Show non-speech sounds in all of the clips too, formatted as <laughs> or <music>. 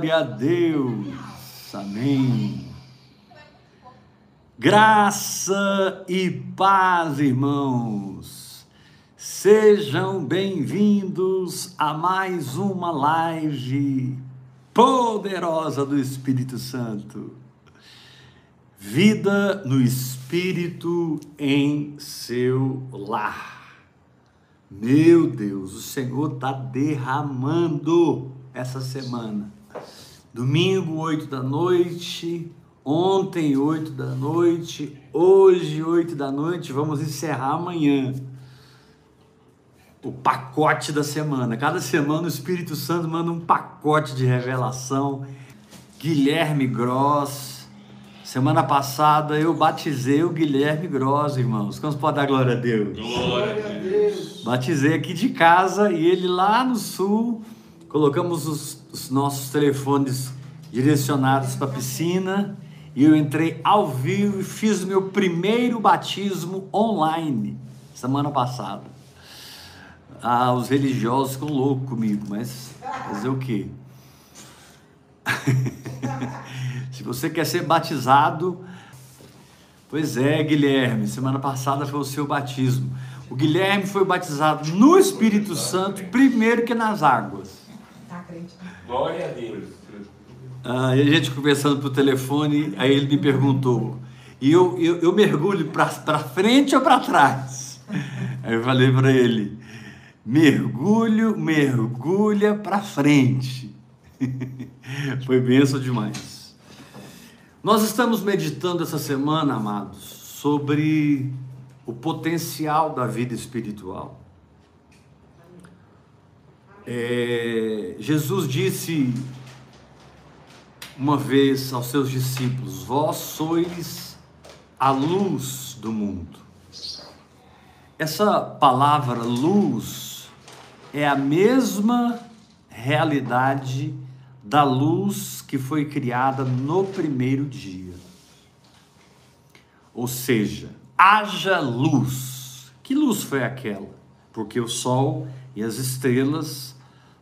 Glória a Deus. Amém. Graça e paz, irmãos. Sejam bem-vindos a mais uma live poderosa do Espírito Santo. Vida no Espírito em seu lar. Meu Deus, o Senhor está derramando essa semana. Domingo, 8 da noite, ontem, 8 da noite, hoje, 8 da noite, vamos encerrar amanhã o pacote da semana. Cada semana o Espírito Santo manda um pacote de revelação. Guilherme Gross. Semana passada eu batizei o Guilherme Gross, irmãos. Como pode dar glória a Deus? Glória a Deus. Batizei aqui de casa e ele lá no sul colocamos os, os nossos telefones direcionados para a piscina e eu entrei ao vivo e fiz o meu primeiro batismo online semana passada. Ah, os religiosos ficam loucos comigo, mas fazer o quê? <laughs> Se você quer ser batizado, pois é, Guilherme, semana passada foi o seu batismo. O Guilherme foi batizado no Espírito Santo primeiro que nas águas. Glória a Deus. Ah, a gente conversando por telefone, aí ele me perguntou: e eu, eu, eu mergulho para frente ou para trás? Aí eu falei para ele: mergulho, mergulha para frente. <laughs> Foi benção demais. Nós estamos meditando essa semana, amados, sobre o potencial da vida espiritual. É, Jesus disse uma vez aos seus discípulos: Vós sois a luz do mundo. Essa palavra luz é a mesma realidade da luz que foi criada no primeiro dia. Ou seja, haja luz. Que luz foi aquela? Porque o sol e as estrelas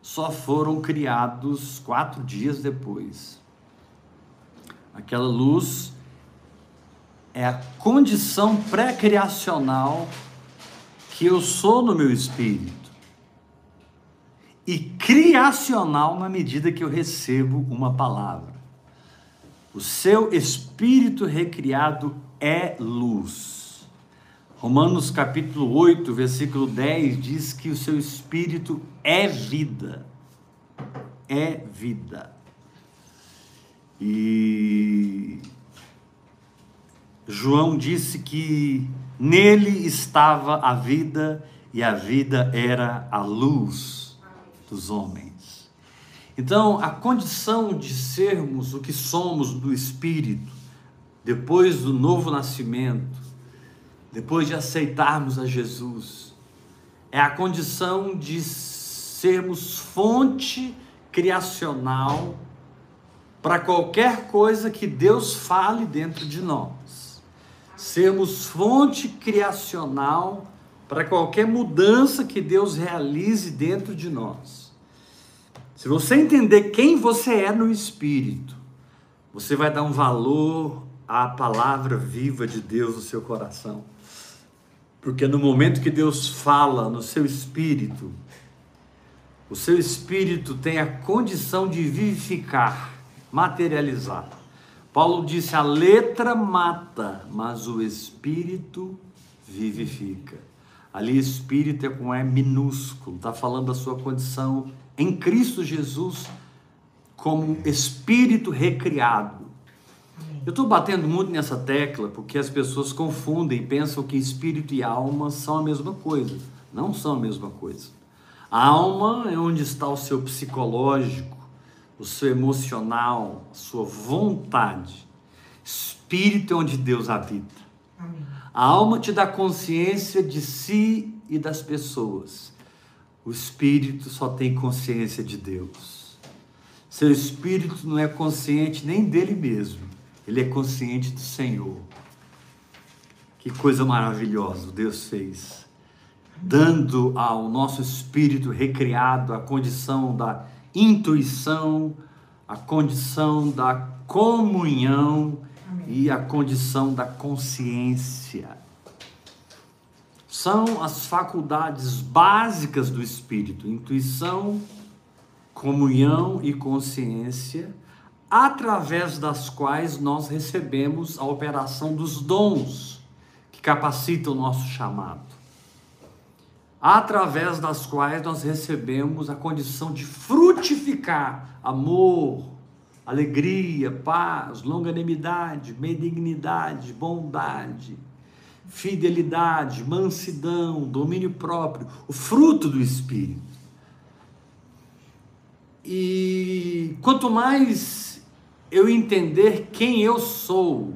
só foram criados quatro dias depois. Aquela luz é a condição pré-criacional que eu sou no meu espírito e criacional na medida que eu recebo uma palavra. O seu espírito recriado é luz. Romanos capítulo 8, versículo 10 diz que o seu espírito é vida. É vida. E João disse que nele estava a vida e a vida era a luz dos homens. Então, a condição de sermos o que somos do espírito, depois do novo nascimento, depois de aceitarmos a Jesus, é a condição de sermos fonte criacional para qualquer coisa que Deus fale dentro de nós. Sermos fonte criacional para qualquer mudança que Deus realize dentro de nós. Se você entender quem você é no espírito, você vai dar um valor à palavra viva de Deus no seu coração. Porque no momento que Deus fala no seu espírito, o seu espírito tem a condição de vivificar, materializar. Paulo disse: a letra mata, mas o espírito vivifica. Ali, espírito é com E minúsculo, está falando da sua condição em Cristo Jesus como espírito recriado. Eu estou batendo muito nessa tecla porque as pessoas confundem, pensam que espírito e alma são a mesma coisa. Não são a mesma coisa. A alma é onde está o seu psicológico, o seu emocional, a sua vontade. Espírito é onde Deus habita. Amém. A alma te dá consciência de si e das pessoas. O espírito só tem consciência de Deus. Seu espírito não é consciente nem dele mesmo ele é consciente do Senhor. Que coisa maravilhosa Deus fez, dando ao nosso espírito recriado a condição da intuição, a condição da comunhão Amém. e a condição da consciência. São as faculdades básicas do espírito: intuição, comunhão e consciência, através das quais nós recebemos a operação dos dons que capacitam o nosso chamado através das quais nós recebemos a condição de frutificar amor, alegria, paz, longanimidade, benignidade, bondade, fidelidade, mansidão, domínio próprio, o fruto do Espírito. E quanto mais eu entender quem eu sou,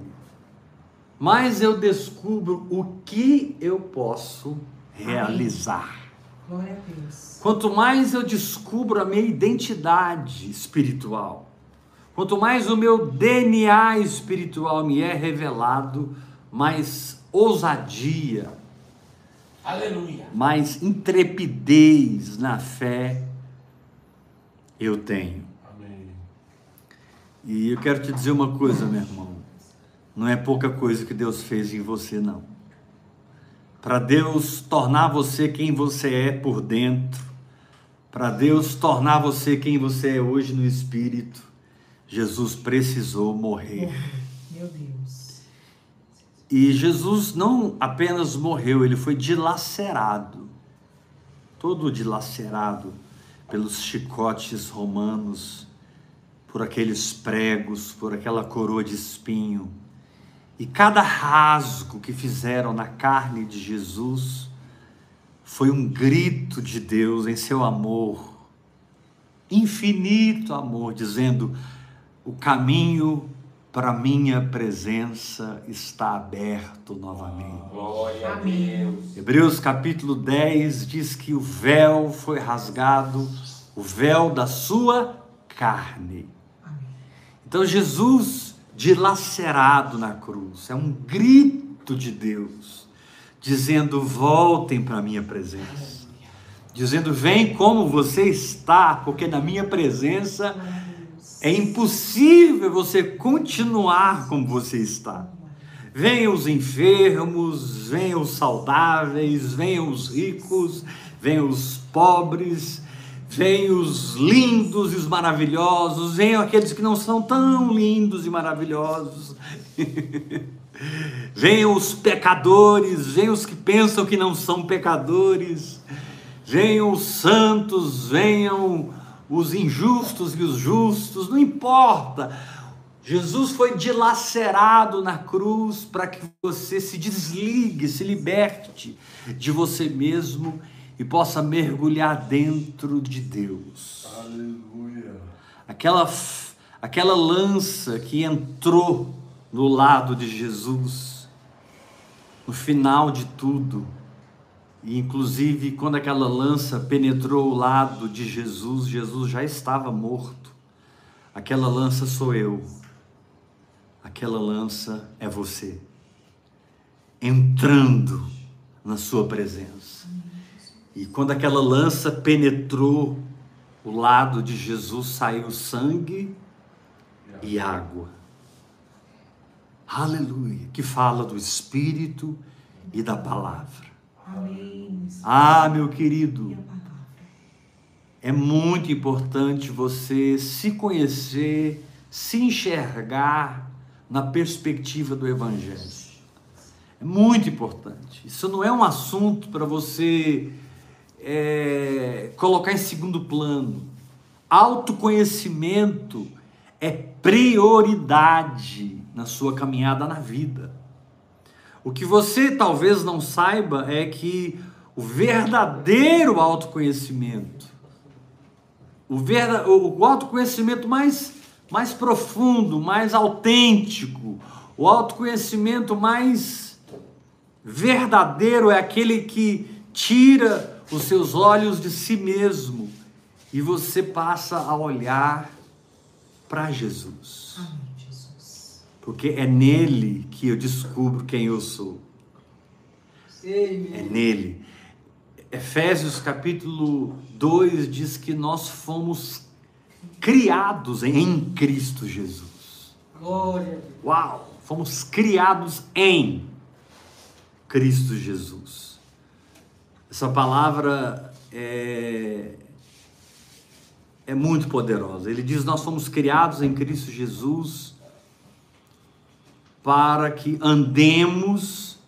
mais eu descubro o que eu posso realizar. Glória a Deus. Quanto mais eu descubro a minha identidade espiritual, quanto mais o meu DNA espiritual me é revelado, mais ousadia, Aleluia. mais intrepidez na fé eu tenho. E eu quero te dizer uma coisa, meu irmão. Não é pouca coisa que Deus fez em você, não para Deus tornar você quem você é por dentro, para Deus tornar você quem você é hoje no espírito, Jesus precisou morrer. Meu Deus. E Jesus não apenas morreu, ele foi dilacerado, todo dilacerado pelos chicotes romanos, por aqueles pregos, por aquela coroa de espinho e cada rasgo que fizeram na carne de Jesus foi um grito de Deus em seu amor, infinito amor, dizendo: o caminho para minha presença está aberto novamente. Glória a Deus. Hebreus capítulo 10 diz que o véu foi rasgado, o véu da sua carne. Então Jesus dilacerado na cruz. É um grito de Deus, dizendo: voltem para a minha presença. Dizendo: vem como você está, porque na minha presença é impossível você continuar como você está. Venham os enfermos, venham os saudáveis, venham os ricos, venham os pobres, Venham os lindos e os maravilhosos, venham aqueles que não são tão lindos e maravilhosos. <laughs> venham os pecadores, venham os que pensam que não são pecadores. Venham os santos, venham os injustos e os justos, não importa. Jesus foi dilacerado na cruz para que você se desligue, se liberte de você mesmo e possa mergulhar dentro de Deus. Aleluia. Aquela, aquela lança que entrou no lado de Jesus, no final de tudo, e inclusive quando aquela lança penetrou o lado de Jesus, Jesus já estava morto. Aquela lança sou eu, aquela lança é você, entrando na Sua presença. E quando aquela lança penetrou o lado de Jesus, saiu sangue e água. Aleluia! Que fala do Espírito e da palavra. Ah, meu querido, é muito importante você se conhecer, se enxergar na perspectiva do Evangelho. É muito importante. Isso não é um assunto para você é, colocar em segundo plano. Autoconhecimento é prioridade na sua caminhada na vida. O que você talvez não saiba é que o verdadeiro autoconhecimento, o, verda, o autoconhecimento mais, mais profundo, mais autêntico, o autoconhecimento mais verdadeiro é aquele que tira os seus olhos de si mesmo e você passa a olhar para Jesus. Porque é nele que eu descubro quem eu sou. É nele. Efésios capítulo 2 diz que nós fomos criados em Cristo Jesus. Glória. Uau! Fomos criados em Cristo Jesus. Essa palavra é, é muito poderosa. Ele diz: Nós fomos criados em Cristo Jesus para que andemos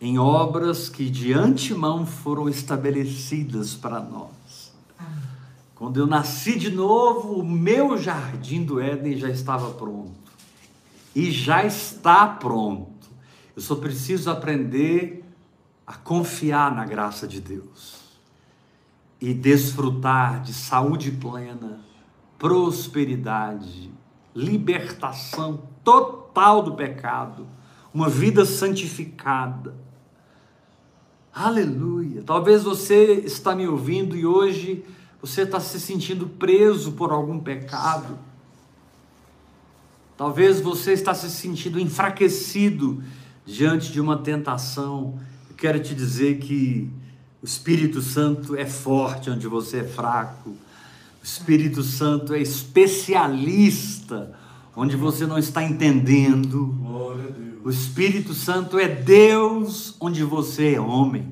em obras que de antemão foram estabelecidas para nós. Quando eu nasci de novo, o meu jardim do Éden já estava pronto. E já está pronto. Eu só preciso aprender a confiar na graça de Deus e desfrutar de saúde plena, prosperidade, libertação total do pecado, uma vida santificada. Aleluia! Talvez você está me ouvindo e hoje você está se sentindo preso por algum pecado. Talvez você está se sentindo enfraquecido diante de uma tentação. Quero te dizer que o Espírito Santo é forte onde você é fraco. O Espírito Santo é especialista onde você não está entendendo. O Espírito Santo é Deus onde você é homem.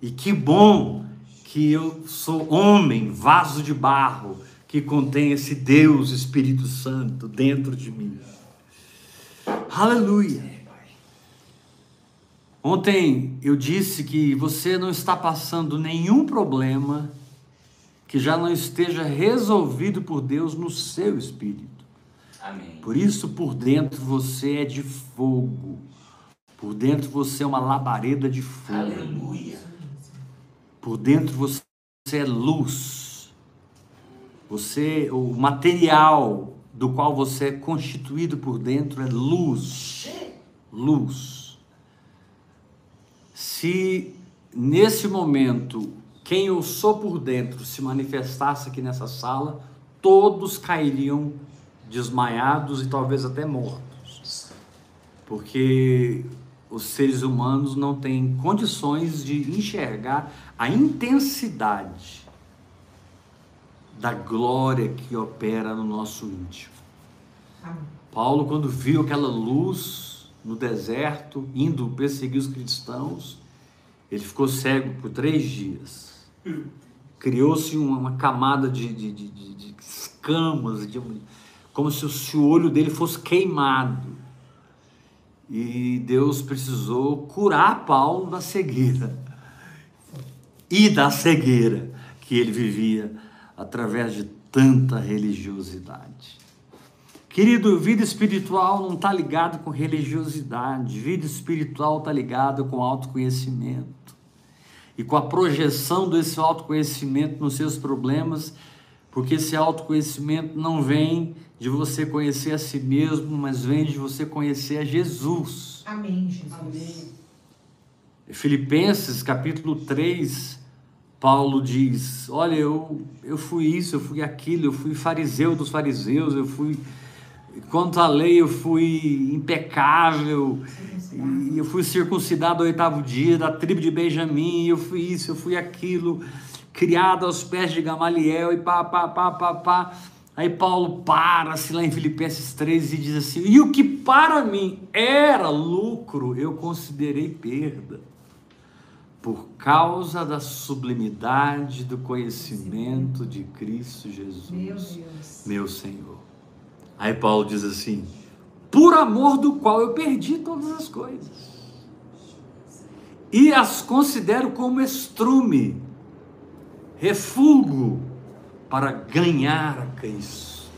E que bom que eu sou homem, vaso de barro, que contém esse Deus Espírito Santo dentro de mim. Aleluia. Ontem eu disse que você não está passando nenhum problema que já não esteja resolvido por Deus no seu espírito. Amém. Por isso, por dentro você é de fogo. Por dentro você é uma labareda de fogo. Aleluia. Por dentro você é luz. Você, o material do qual você é constituído por dentro é luz. Luz se nesse momento quem eu sou por dentro se manifestasse aqui nessa sala, todos cairiam desmaiados e talvez até mortos. Porque os seres humanos não têm condições de enxergar a intensidade da glória que opera no nosso íntimo. Paulo, quando viu aquela luz no deserto, indo perseguir os cristãos. Ele ficou cego por três dias. Criou-se uma, camada de, de, de, de escamas, como se o, se o olho dele fosse queimado. E Deus precisou curar Paulo da cegueira e da cegueira que ele vivia através de tanta religiosidade. Querido, vida espiritual não está ligado com religiosidade, vida espiritual está ligada com autoconhecimento e com a projeção desse autoconhecimento nos seus problemas, porque esse autoconhecimento não vem de você conhecer a si mesmo, mas vem de você conhecer a Jesus. Amém, Jesus. Amém. Filipenses capítulo 3, Paulo diz: Olha, eu, eu fui isso, eu fui aquilo, eu fui fariseu dos fariseus, eu fui Quanto à lei, eu fui impecável, e eu fui circuncidado ao oitavo dia, da tribo de Benjamim, eu fui isso, eu fui aquilo, criado aos pés de Gamaliel, e pá, pá, pá, pá, pá. Aí Paulo para-se lá em Filipenses 3 e diz assim: E o que para mim era lucro, eu considerei perda, por causa da sublimidade do conhecimento de Cristo Jesus, meu, meu Senhor. Aí Paulo diz assim: por amor do qual eu perdi todas as coisas, e as considero como estrume, refúgio para ganhar a Cristo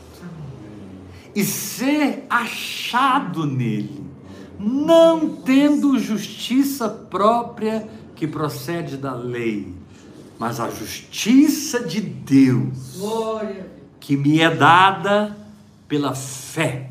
e ser achado nele, não tendo justiça própria que procede da lei, mas a justiça de Deus, que me é dada pela fé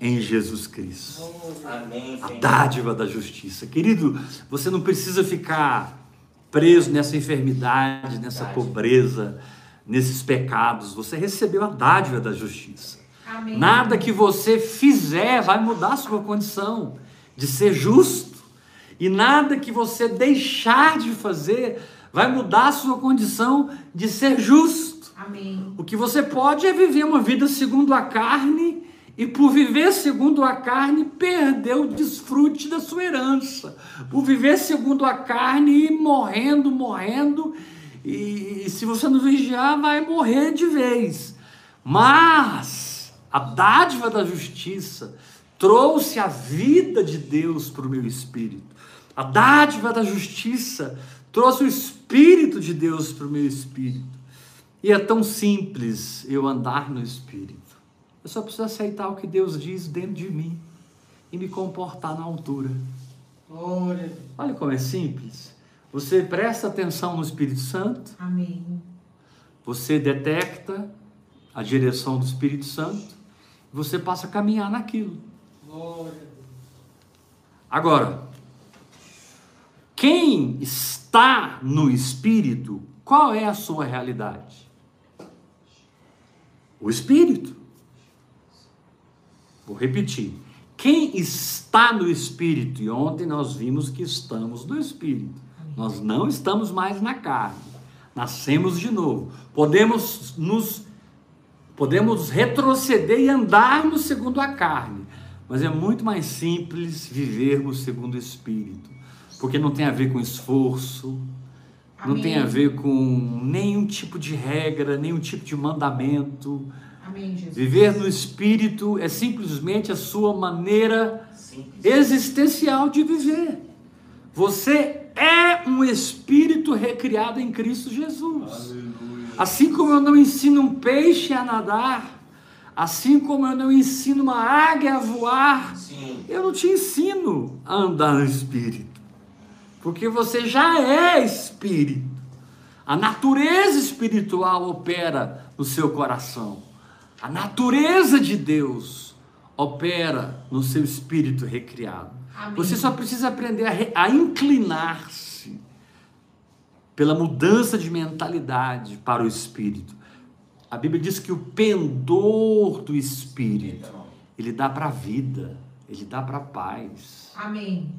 em Jesus Cristo. Amém, a dádiva da justiça. Querido, você não precisa ficar preso nessa enfermidade, nessa pobreza, nesses pecados. Você recebeu a dádiva da justiça. Amém. Nada que você fizer vai mudar a sua condição de ser justo. E nada que você deixar de fazer vai mudar a sua condição de ser justo. Amém. O que você pode é viver uma vida segundo a carne e por viver segundo a carne perder o desfrute da sua herança. Por viver segundo a carne e morrendo, morrendo e, e se você não vigiar vai morrer de vez. Mas a dádiva da justiça trouxe a vida de Deus para o meu espírito. A dádiva da justiça trouxe o Espírito de Deus para o meu espírito. E é tão simples eu andar no Espírito. Eu só preciso aceitar o que Deus diz dentro de mim e me comportar na altura. Glória a Deus. Olha como é simples. Você presta atenção no Espírito Santo, Amém. você detecta a direção do Espírito Santo, você passa a caminhar naquilo. Glória a Deus. Agora, quem está no Espírito, qual é a sua realidade? O Espírito. Vou repetir. Quem está no Espírito, e ontem nós vimos que estamos no Espírito, nós não estamos mais na carne, nascemos de novo, podemos nos podemos retroceder e andarmos segundo a carne, mas é muito mais simples vivermos segundo o Espírito, porque não tem a ver com esforço, não Amém. tem a ver com nenhum tipo de regra, nenhum tipo de mandamento. Amém, Jesus. Viver no Espírito é simplesmente a sua maneira Simples. existencial de viver. Você é um espírito recriado em Cristo Jesus. Assim como eu não ensino um peixe a nadar, assim como eu não ensino uma águia a voar, Sim. eu não te ensino a andar no espírito. Porque você já é espírito. A natureza espiritual opera no seu coração. A natureza de Deus opera no seu espírito recriado. Amém. Você só precisa aprender a, a inclinar-se pela mudança de mentalidade para o espírito. A Bíblia diz que o pendor do espírito, ele dá para a vida, ele dá para a paz. Amém.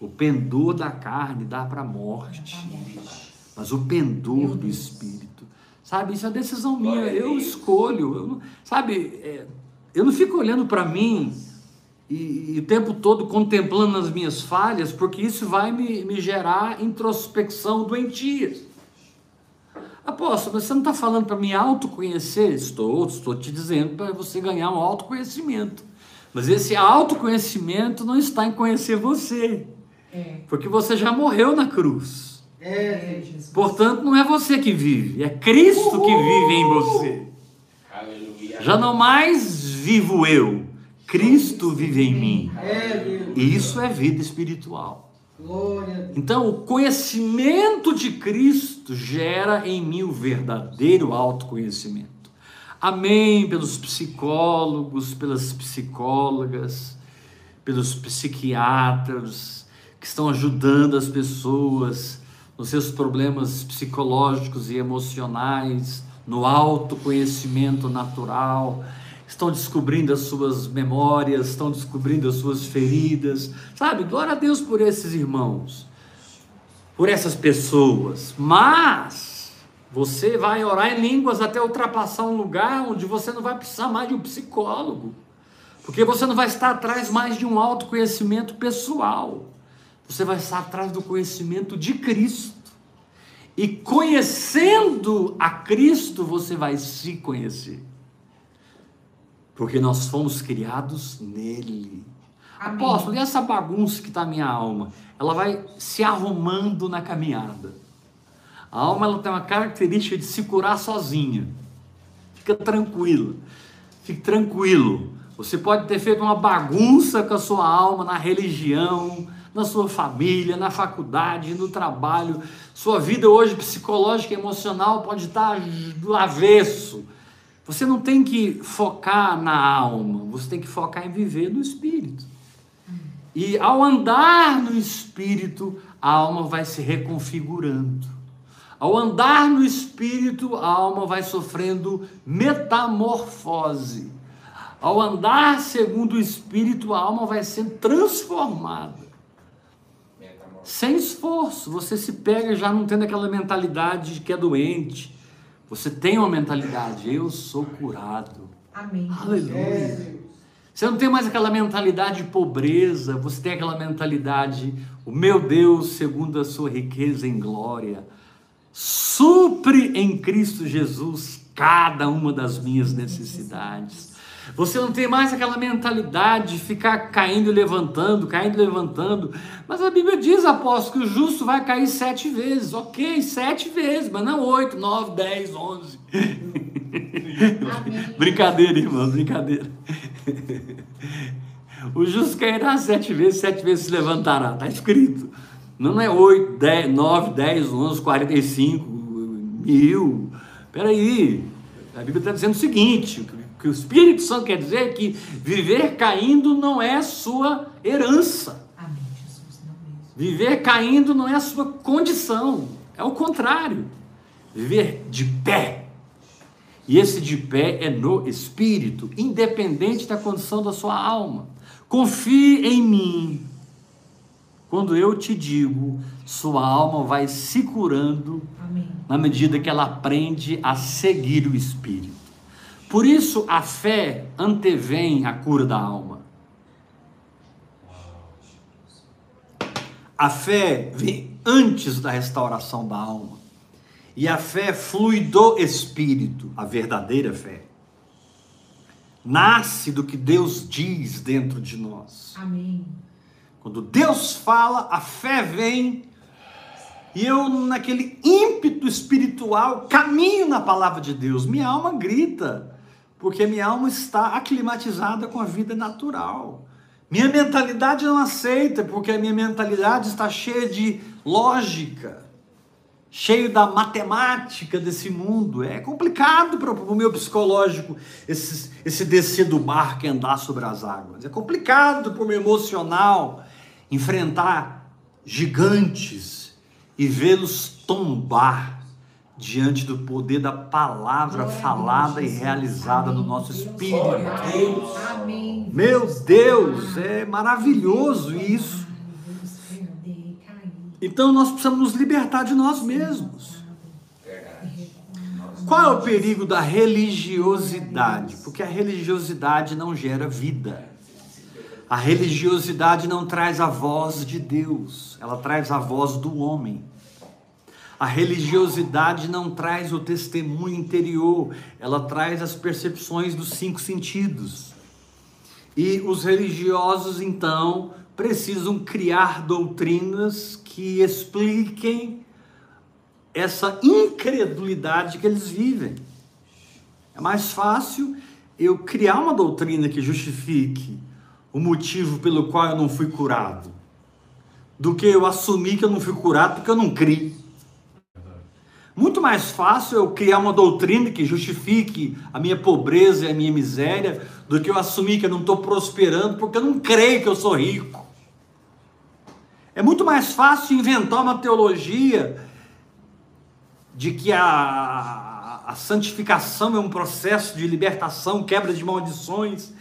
O pendor da carne dá para a morte, mas o pendor do espírito, sabe, isso é decisão minha, eu escolho, eu não- sabe, é, eu não fico olhando para mim e, e o tempo todo contemplando as minhas falhas, porque isso vai me, me gerar introspecção doentia. Apóstolo, mas você não está falando para me autoconhecer? Estou, estou te dizendo para você ganhar um autoconhecimento. Mas esse autoconhecimento não está em conhecer você, É. porque você já morreu na cruz. É, É, Jesus. Portanto, não é você que vive, é Cristo que vive em você. Aleluia. Já não mais vivo eu, Cristo vive em mim. é. E isso é vida espiritual. Glória a Deus. Então, o conhecimento de Cristo gera em mim o verdadeiro autoconhecimento. Amém pelos psicólogos, pelas psicólogas, pelos psiquiatras que estão ajudando as pessoas nos seus problemas psicológicos e emocionais, no autoconhecimento natural, estão descobrindo as suas memórias, estão descobrindo as suas feridas. Sabe, glória a Deus por esses irmãos, por essas pessoas. Mas você vai orar em línguas até ultrapassar um lugar onde você não vai precisar mais de um psicólogo. Porque você não vai estar atrás mais de um autoconhecimento pessoal. Você vai estar atrás do conhecimento de Cristo. E conhecendo a Cristo, você vai se conhecer. Porque nós fomos criados nele. Amém. Apóstolo, e essa bagunça que está minha alma? Ela vai se arrumando na caminhada. A alma ela tem uma característica de se curar sozinha. Fica tranquilo. Fique tranquilo. Você pode ter feito uma bagunça com a sua alma na religião, na sua família, na faculdade, no trabalho. Sua vida hoje psicológica e emocional pode estar do avesso. Você não tem que focar na alma, você tem que focar em viver no espírito. E ao andar no espírito, a alma vai se reconfigurando. Ao andar no espírito, a alma vai sofrendo metamorfose. Ao andar segundo o espírito, a alma vai sendo transformada. Sem esforço, você se pega já não tendo aquela mentalidade de que é doente. Você tem uma mentalidade, eu sou curado. Amém. Aleluia. É. Você não tem mais aquela mentalidade de pobreza, você tem aquela mentalidade, o meu Deus, segundo a sua riqueza em glória, supre em Cristo Jesus cada uma das minhas necessidades. Você não tem mais aquela mentalidade de ficar caindo e levantando, caindo e levantando. Mas a Bíblia diz, apóstolo, que o justo vai cair sete vezes. Ok, sete vezes, mas não oito, nove, dez, onze. Brincadeira, irmão, brincadeira. O justo cairá sete vezes, sete vezes se levantará. Está escrito. Não é oito, dez, nove, dez, onze, quarenta e cinco, mil. Peraí. A Bíblia está dizendo o seguinte: que o Espírito Santo quer dizer é que viver caindo não é sua herança. Amém, Jesus. Não mesmo. Viver caindo não é a sua condição. É o contrário. Viver de pé. E esse de pé é no espírito, independente da condição da sua alma. Confie em mim. Quando eu te digo, sua alma vai se curando Amém. na medida que ela aprende a seguir o espírito. Por isso a fé antevém a cura da alma. A fé vem antes da restauração da alma. E a fé flui do Espírito, a verdadeira fé. Nasce do que Deus diz dentro de nós. Amém. Quando Deus fala, a fé vem, e eu, naquele ímpeto espiritual, caminho na palavra de Deus. Minha alma grita, porque minha alma está aclimatizada com a vida natural. Minha mentalidade não aceita, porque a minha mentalidade está cheia de lógica, cheio da matemática desse mundo. É complicado para o meu psicológico esse, esse descer do barco e andar sobre as águas. É complicado para o meu emocional enfrentar gigantes e vê-los tombar diante do poder da palavra Glória falada Deus, e realizada no Amém. nosso Deus, espírito. Deus. Amém. Meu Deus, é maravilhoso isso. Então nós precisamos nos libertar de nós mesmos. Qual é o perigo da religiosidade? Porque a religiosidade não gera vida. A religiosidade não traz a voz de Deus, ela traz a voz do homem. A religiosidade não traz o testemunho interior, ela traz as percepções dos cinco sentidos. E os religiosos, então, precisam criar doutrinas que expliquem essa incredulidade que eles vivem. É mais fácil eu criar uma doutrina que justifique o motivo pelo qual eu não fui curado, do que eu assumir que eu não fui curado porque eu não criei. Muito mais fácil eu criar uma doutrina que justifique a minha pobreza e a minha miséria do que eu assumir que eu não estou prosperando porque eu não creio que eu sou rico. É muito mais fácil inventar uma teologia de que a, a santificação é um processo de libertação, quebra de maldições,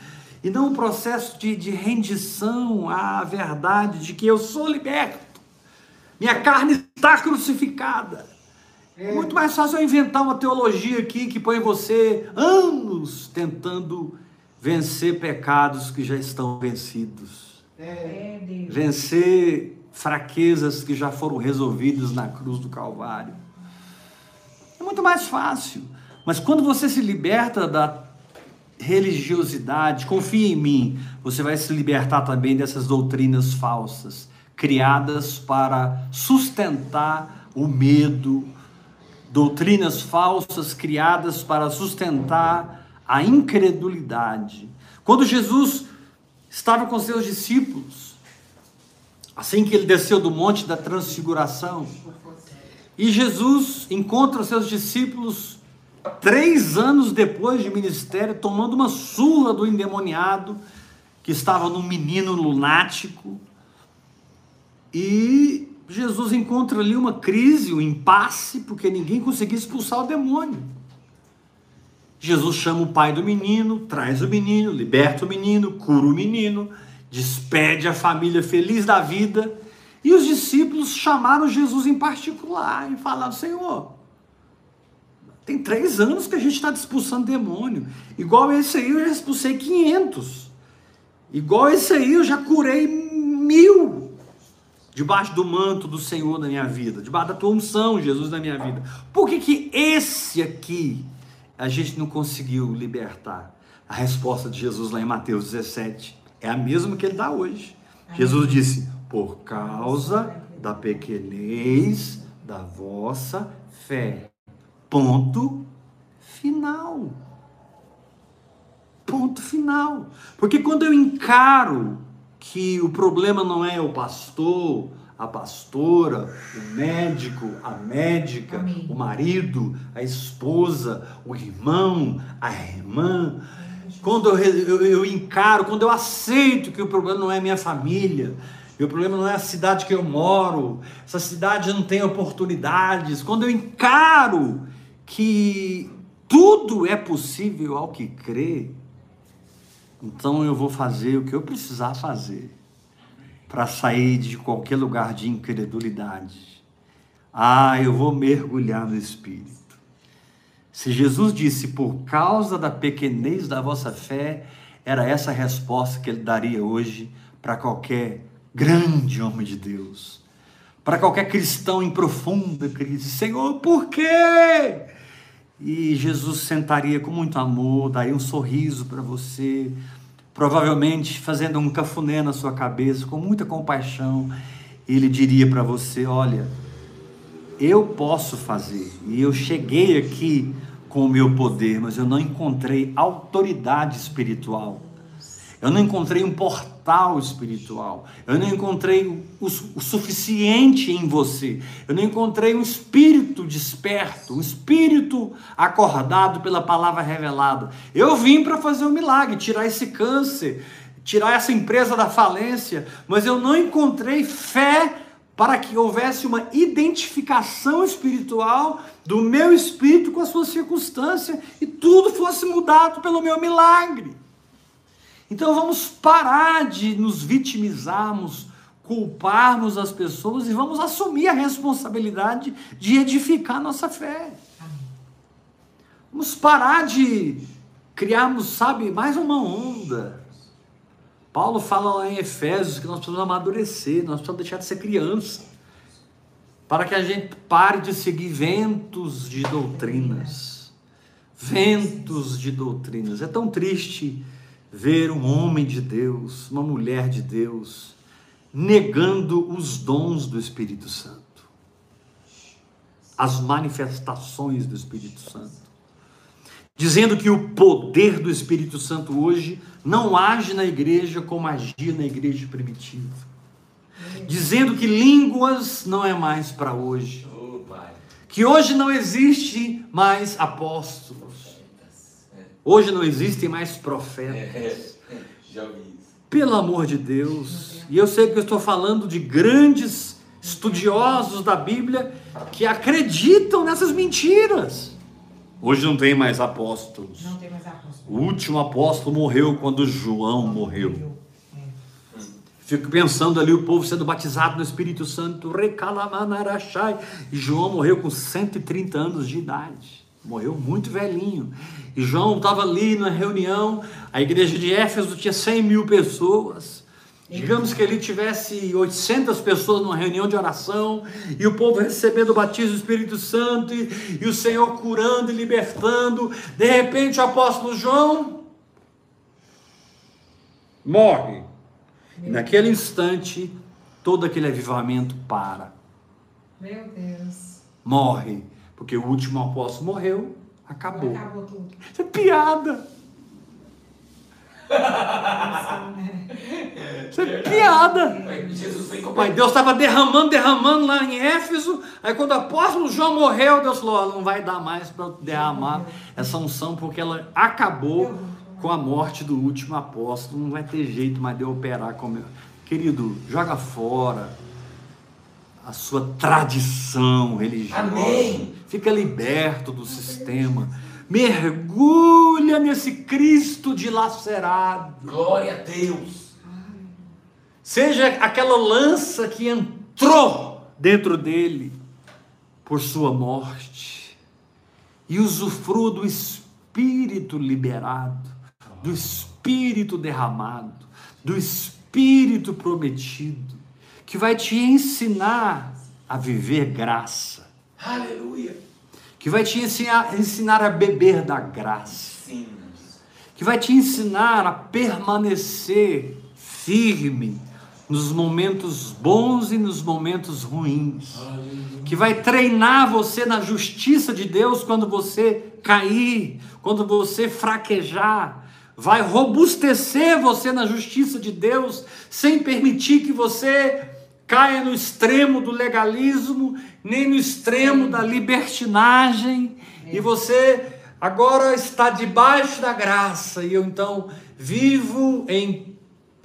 e não um processo de, de rendição à verdade de que eu sou liberto, minha carne está crucificada. É muito mais fácil eu inventar uma teologia aqui que põe você anos tentando vencer pecados que já estão vencidos, É. É, vencer fraquezas que já foram resolvidas na cruz do Calvário. É muito mais fácil. Mas quando você se liberta da religiosidade, confia em mim, você vai se libertar também dessas doutrinas falsas, criadas para sustentar o medo, doutrinas falsas criadas para sustentar a incredulidade. Quando Jesus estava com seus discípulos, assim que ele desceu do monte da transfiguração, e Jesus encontra seus discípulos três anos depois de ministério, tomando uma surra do endemoniado que estava num menino lunático. E Jesus encontra ali uma crise, um impasse, porque ninguém conseguia expulsar o demônio. Jesus chama o pai do menino, traz o menino, liberta o menino, cura o menino, despede a família feliz da vida. E os discípulos chamaram Jesus em particular e falaram: Senhor, Tem três anos que a gente está expulsando demônio. Igual esse aí eu já expulsei 500. Igual esse aí eu já curei mil. Debaixo do manto do Senhor na minha vida. Debaixo da tua unção, Jesus, na minha vida. Por que, que esse aqui a gente não conseguiu libertar? A resposta de Jesus lá em Mateus 17 é a mesma que ele dá hoje. Jesus disse: Por causa da pequenez da vossa fé. Ponto final. Ponto final. Porque quando eu encaro que o problema não é o pastor, a pastora, o médico, a médica, Amém. o marido, a esposa, o irmão, a irmã, quando eu, eu, eu encaro, quando eu aceito que o problema não é minha família, e o problema não é a cidade que eu moro, essa cidade não tem oportunidades, quando eu encaro que tudo é possível ao que crê, então eu vou fazer o que eu precisar fazer para sair de qualquer lugar de incredulidade. Ah, eu vou mergulhar no Espírito. Se Jesus disse, por causa da pequenez da vossa fé, era essa a resposta que ele daria hoje para qualquer grande homem de Deus, para qualquer cristão em profunda crise: Senhor, por quê? E Jesus sentaria com muito amor, daria um sorriso para você, provavelmente fazendo um cafuné na sua cabeça, com muita compaixão. Ele diria para você: Olha, eu posso fazer, e eu cheguei aqui com o meu poder, mas eu não encontrei autoridade espiritual. Eu não encontrei um portal espiritual. Eu não encontrei o, o suficiente em você. Eu não encontrei um espírito desperto, um espírito acordado pela palavra revelada. Eu vim para fazer um milagre, tirar esse câncer, tirar essa empresa da falência, mas eu não encontrei fé para que houvesse uma identificação espiritual do meu espírito com a sua circunstância e tudo fosse mudado pelo meu milagre. Então vamos parar de nos vitimizarmos, culparmos as pessoas e vamos assumir a responsabilidade de edificar nossa fé. Vamos parar de criarmos, sabe, mais uma onda. Paulo fala lá em Efésios que nós precisamos amadurecer, nós precisamos deixar de ser criança, para que a gente pare de seguir ventos de doutrinas. Ventos de doutrinas. É tão triste ver um homem de Deus, uma mulher de Deus, negando os dons do Espírito Santo, as manifestações do Espírito Santo dizendo que o poder do Espírito Santo hoje não age na igreja como agia na igreja primitiva. Dizendo que línguas não é mais para hoje. Pai. Que hoje não existe mais apóstolos. Hoje não existem mais profetas. É, já ouvi isso. Pelo amor de Deus. E eu sei que eu estou falando de grandes estudiosos da Bíblia que acreditam nessas mentiras. Hoje não tem mais apóstolos. Não tem mais apóstolo. O último apóstolo morreu quando João morreu. É. Fico pensando ali o povo sendo batizado no Espírito Santo, recalamanarachai. E João morreu com 130 anos de idade. Morreu muito velhinho. E João estava ali na reunião, a igreja de Éfeso tinha 100 mil pessoas. Digamos que ele tivesse 800 pessoas numa reunião de oração, e o povo recebendo o batismo do Espírito Santo, e, e o Senhor curando e libertando. De repente, o apóstolo João morre. E naquele instante, todo aquele avivamento para. Meu Deus. Morre. Porque o último apóstolo morreu, acabou. Acabou tudo. Isso é piada. Isso é piada. Mas. Deus estava derramando, derramando lá em Éfeso. Aí quando o apóstolo João morreu, Deus falou: "Ó, não vai dar mais para derramar essa unção, porque ela acabou com a morte do último apóstolo. Não vai ter jeito mais de eu operar como eu. Querido, joga fora a sua tradição religiosa. Amém. Fica liberto do sistema. Mergulha nesse Cristo dilacerado. Glória a Deus. Seja aquela lança que entrou dentro dele por sua morte. e usufrua do Espírito liberado, do Espírito derramado, do Espírito prometido, que vai te ensinar a viver graça, Aleluia. que vai te ensinar, ensinar a beber da graça, Sim. que vai te ensinar a permanecer firme nos momentos bons e nos momentos ruins, que vai treinar você na justiça de Deus quando você cair, quando você fraquejar, vai robustecer você na justiça de Deus, sem permitir que você caia no extremo do legalismo, nem no extremo da libertinagem, e você agora está debaixo da graça, e eu então vivo em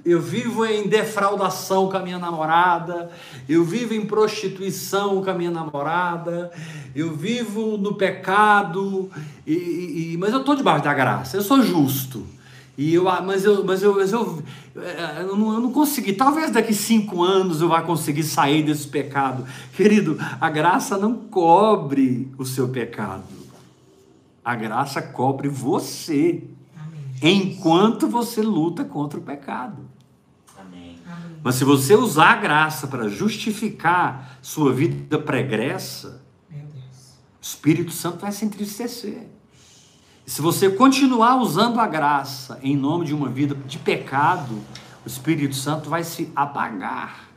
eu vivo em defraudação com a minha namorada, eu vivo em prostituição com a minha namorada, eu vivo no pecado, e, e- mas eu estou debaixo da graça, eu sou justo. E eu, ah, mas eu, mas eu, mas eu, eh, eu, não, eu não consegui. Talvez daqui cinco anos eu vá conseguir sair desse pecado. Querido, a graça não cobre o seu pecado. A graça cobre você Amém. enquanto você luta contra o pecado. Amém. Mas se você usar a graça para justificar sua vida pregressa, Meu Deus. o Espírito Santo vai se entristecer. E se você continuar usando a graça em nome de uma vida de pecado, o Espírito Santo vai se apagar.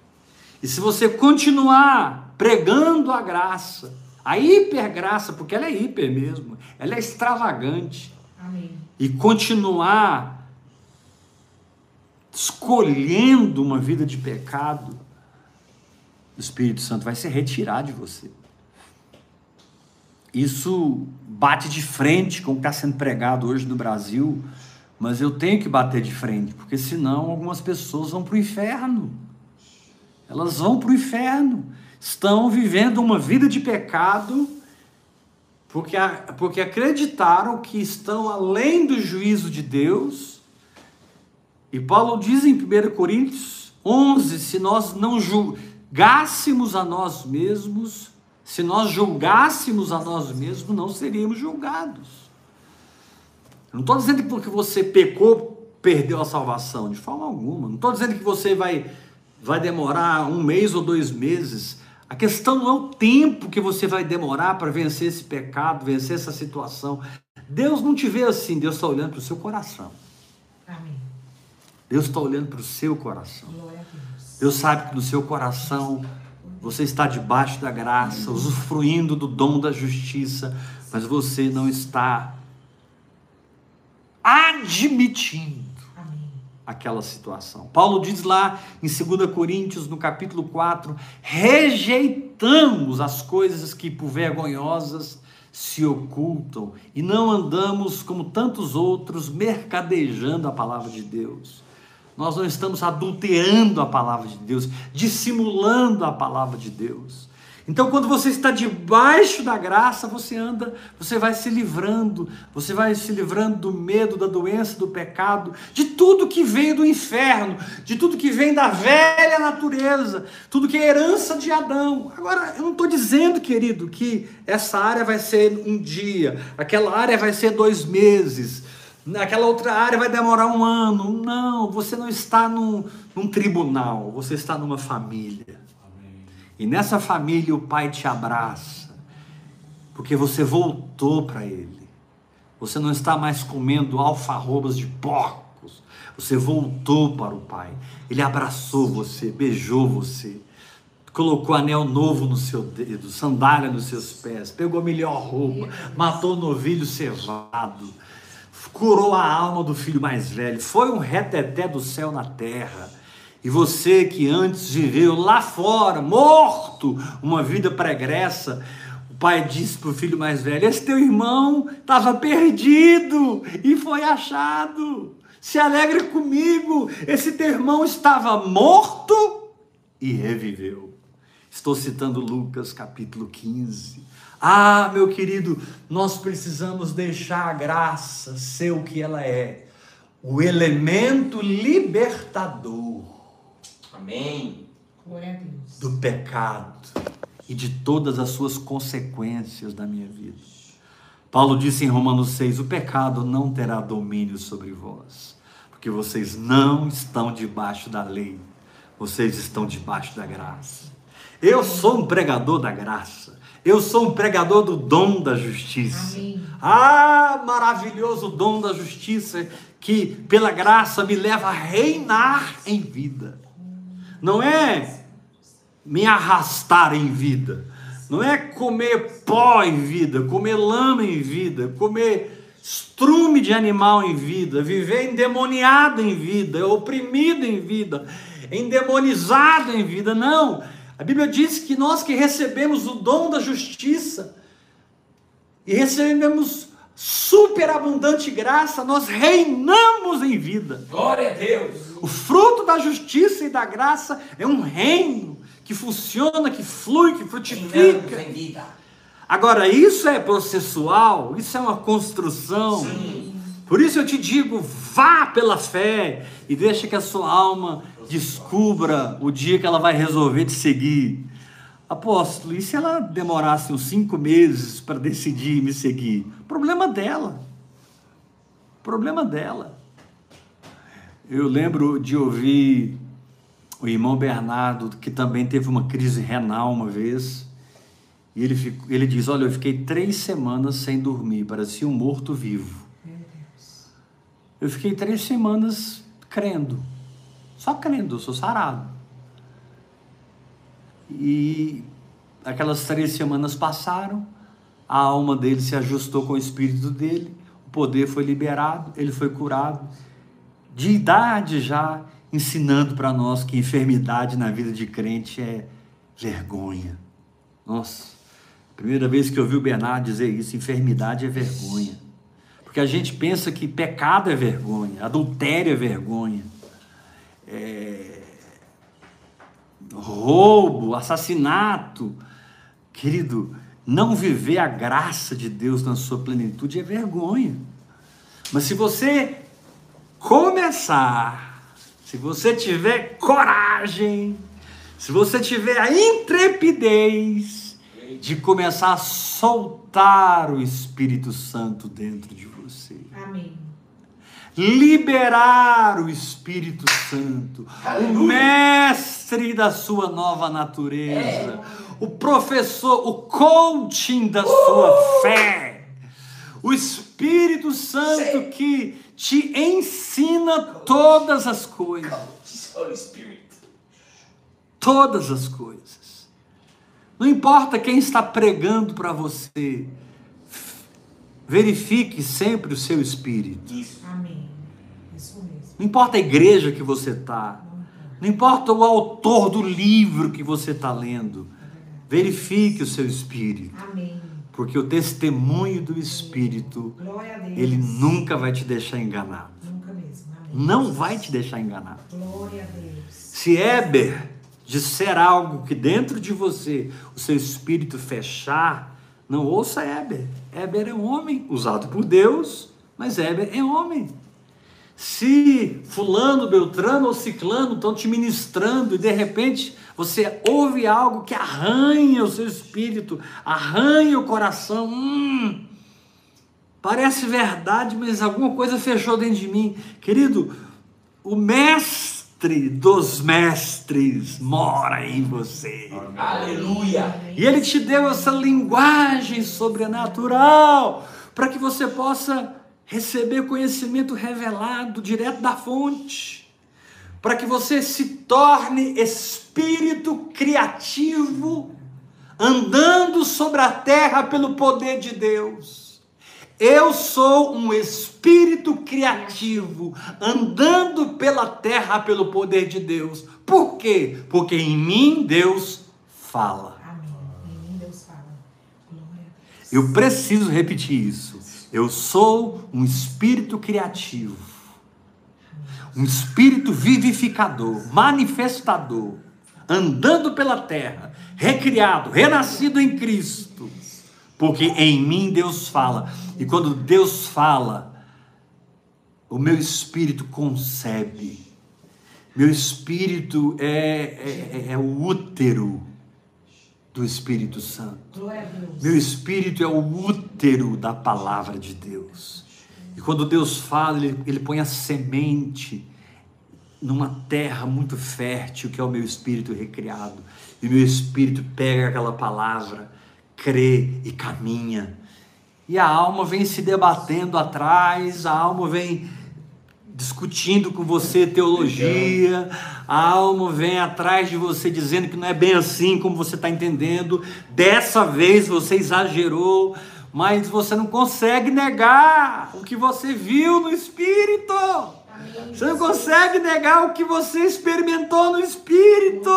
E se você continuar pregando a graça, a hipergraça, porque ela é hiper mesmo, ela é extravagante, Amém. e continuar escolhendo uma vida de pecado, o Espírito Santo vai se retirar de você. Isso bate de frente com o que está sendo pregado hoje no Brasil, mas eu tenho que bater de frente, porque senão algumas pessoas vão para o inferno. Elas vão para o inferno. Estão vivendo uma vida de pecado porque, porque acreditaram que estão além do juízo de Deus. E Paulo diz em 1 Coríntios 11: se nós não julgássemos a nós mesmos, se nós julgássemos a nós mesmos, não seríamos julgados. Eu não estou dizendo que porque você pecou, perdeu a salvação, de forma alguma. Não estou dizendo que você vai, vai demorar um mês ou dois meses. A questão não é o tempo que você vai demorar para vencer esse pecado, vencer essa situação. Deus não te vê assim, Deus está olhando para o seu coração. Amém. Deus está olhando para o seu coração. Deus sabe que no seu coração você está debaixo da graça, usufruindo do dom da justiça, mas você não está admitindo aquela situação. Paulo diz lá em 2 Coríntios, no capítulo 4, rejeitamos as coisas que por vergonhosas se ocultam e não andamos como tantos outros mercadejando a palavra de Deus. Nós não estamos adulterando a palavra de Deus, dissimulando a palavra de Deus. Então, quando você está debaixo da graça, você anda, você vai se livrando, você vai se livrando do medo, da doença, do pecado, de tudo que veio do inferno, de tudo que vem da velha natureza, tudo que é herança de Adão. Agora, eu não estou dizendo, querido, que essa área vai ser um dia, aquela área vai ser dois meses, naquela outra área vai demorar um ano. Não, você não está num, num tribunal, você está numa família. E nessa família o pai te abraça, porque você voltou para ele. Você não está mais comendo alfarrobas de porcos. Você voltou para o pai. Ele abraçou você, beijou você, colocou anel novo no seu dedo, sandália nos seus pés, pegou a melhor roupa, matou o novilho cevado, curou a alma do filho mais velho. Foi um reteté do céu na terra. E você que antes viveu lá fora, morto, uma vida pregressa, o pai disse para o filho mais velho: Esse teu irmão estava perdido e foi achado. Se alegre comigo, esse teu irmão estava morto e reviveu. Estou citando Lucas capítulo 15. Ah, meu querido, nós precisamos deixar a graça ser o que ela é, o elemento libertador Amém. Glória a Deus. do pecado e de todas as suas consequências na minha vida. Paulo disse em Romanos 6: o pecado não terá domínio sobre vós, porque vocês não estão debaixo da lei, vocês estão debaixo da graça. Eu sou um pregador da graça. Eu sou um pregador do dom da justiça. Amém. Ah, maravilhoso dom da justiça que pela graça me leva a reinar em vida. Não é me arrastar em vida. Não é comer pó em vida, comer lama em vida, comer estrume de animal em vida, viver endemoniado em vida, oprimido em vida, endemonizado em vida. Não. A Bíblia diz que nós que recebemos o dom da justiça e recebemos superabundante graça, nós reinamos em vida. Glória a Deus. O fruto da justiça e da graça é um reino que funciona, que flui, que Reinamos frutifica. em vida. Agora, isso é processual, isso é uma construção. Sim. Por isso eu te digo, vá pela fé e deixa que a sua alma descubra o dia que ela vai resolver te seguir. Apóstolo, e se ela demorasse uns cinco meses para decidir me seguir? Problema dela. Problema dela. Eu lembro de ouvir o irmão Bernardo, que também teve uma crise renal uma vez, e ele, ele diz: Olha, eu fiquei três semanas sem dormir, parecia um morto-vivo. Eu fiquei três semanas crendo, só crendo, eu sou sarado. E aquelas três semanas passaram, a alma dele se ajustou com o espírito dele, o poder foi liberado, ele foi curado. De idade já, ensinando para nós que enfermidade na vida de crente é vergonha. Nossa, primeira vez que eu ouvi o Bernardo dizer isso, enfermidade é vergonha. Porque a gente pensa que pecado é vergonha, adultério é vergonha, é, roubo, assassinato. Querido, não viver a graça de Deus na sua plenitude é vergonha. Mas se você começar, se você tiver coragem, se você tiver a intrepidez de começar a soltar o Espírito Santo dentro de você, Amém. liberar o Espírito Santo, o mestre da sua nova natureza, o professor, o coaching da sua fé, o Espírito Santo que te ensina todas as coisas, todas as coisas. Não importa quem está pregando para você, verifique sempre o seu espírito. Isso. Amém. Isso mesmo. Não importa a igreja que você está, não importa o autor do livro que você está lendo, verifique o seu espírito, Amém. porque o testemunho do espírito, Glória a Deus. ele nunca vai te deixar enganado. Nunca mesmo. Amém. Não vai te deixar enganado. Glória a Deus. Se Éber disser algo que dentro de você o seu espírito fechar, não ouça Éber. Éber é um homem usado por Deus, mas Éber é homem. Se fulano, beltrano ou ciclano estão te ministrando e de repente você ouve algo que arranha o seu espírito, arranha o coração, hum, parece verdade, mas alguma coisa fechou dentro de mim. Querido, o mestre dos mestres mora em você. Aleluia. E ele te deu essa linguagem sobrenatural para que você possa receber conhecimento revelado direto da fonte. Para que você se torne espírito criativo, andando sobre a terra pelo poder de Deus. Eu sou um espírito criativo, andando pela terra pelo poder de Deus. Por quê? Porque em mim Deus fala. Amém. Em mim Deus fala. Deus. Eu preciso repetir isso. Eu sou um espírito criativo, um espírito vivificador, manifestador, andando pela terra, recriado, renascido em Cristo. Porque em mim Deus fala. E quando Deus fala, o meu espírito concebe. Meu espírito é, é, é o útero do Espírito Santo. Meu espírito é o útero da palavra de Deus. E quando Deus fala, ele, ele põe a semente numa terra muito fértil, que é o meu espírito recriado. E o meu espírito pega aquela palavra, crê e caminha. E a alma vem se debatendo atrás, a alma vem discutindo com você teologia, a alma vem atrás de você dizendo que não é bem assim como você está entendendo. Dessa vez você exagerou, mas você não consegue negar o que você viu no Espírito. Você não consegue negar o que você experimentou no Espírito.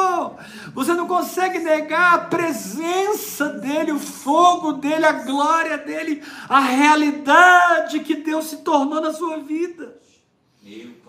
Você não consegue negar a presença dEle, o fogo dEle, a glória dEle, a realidade que Deus se tornou na sua vida. Meu.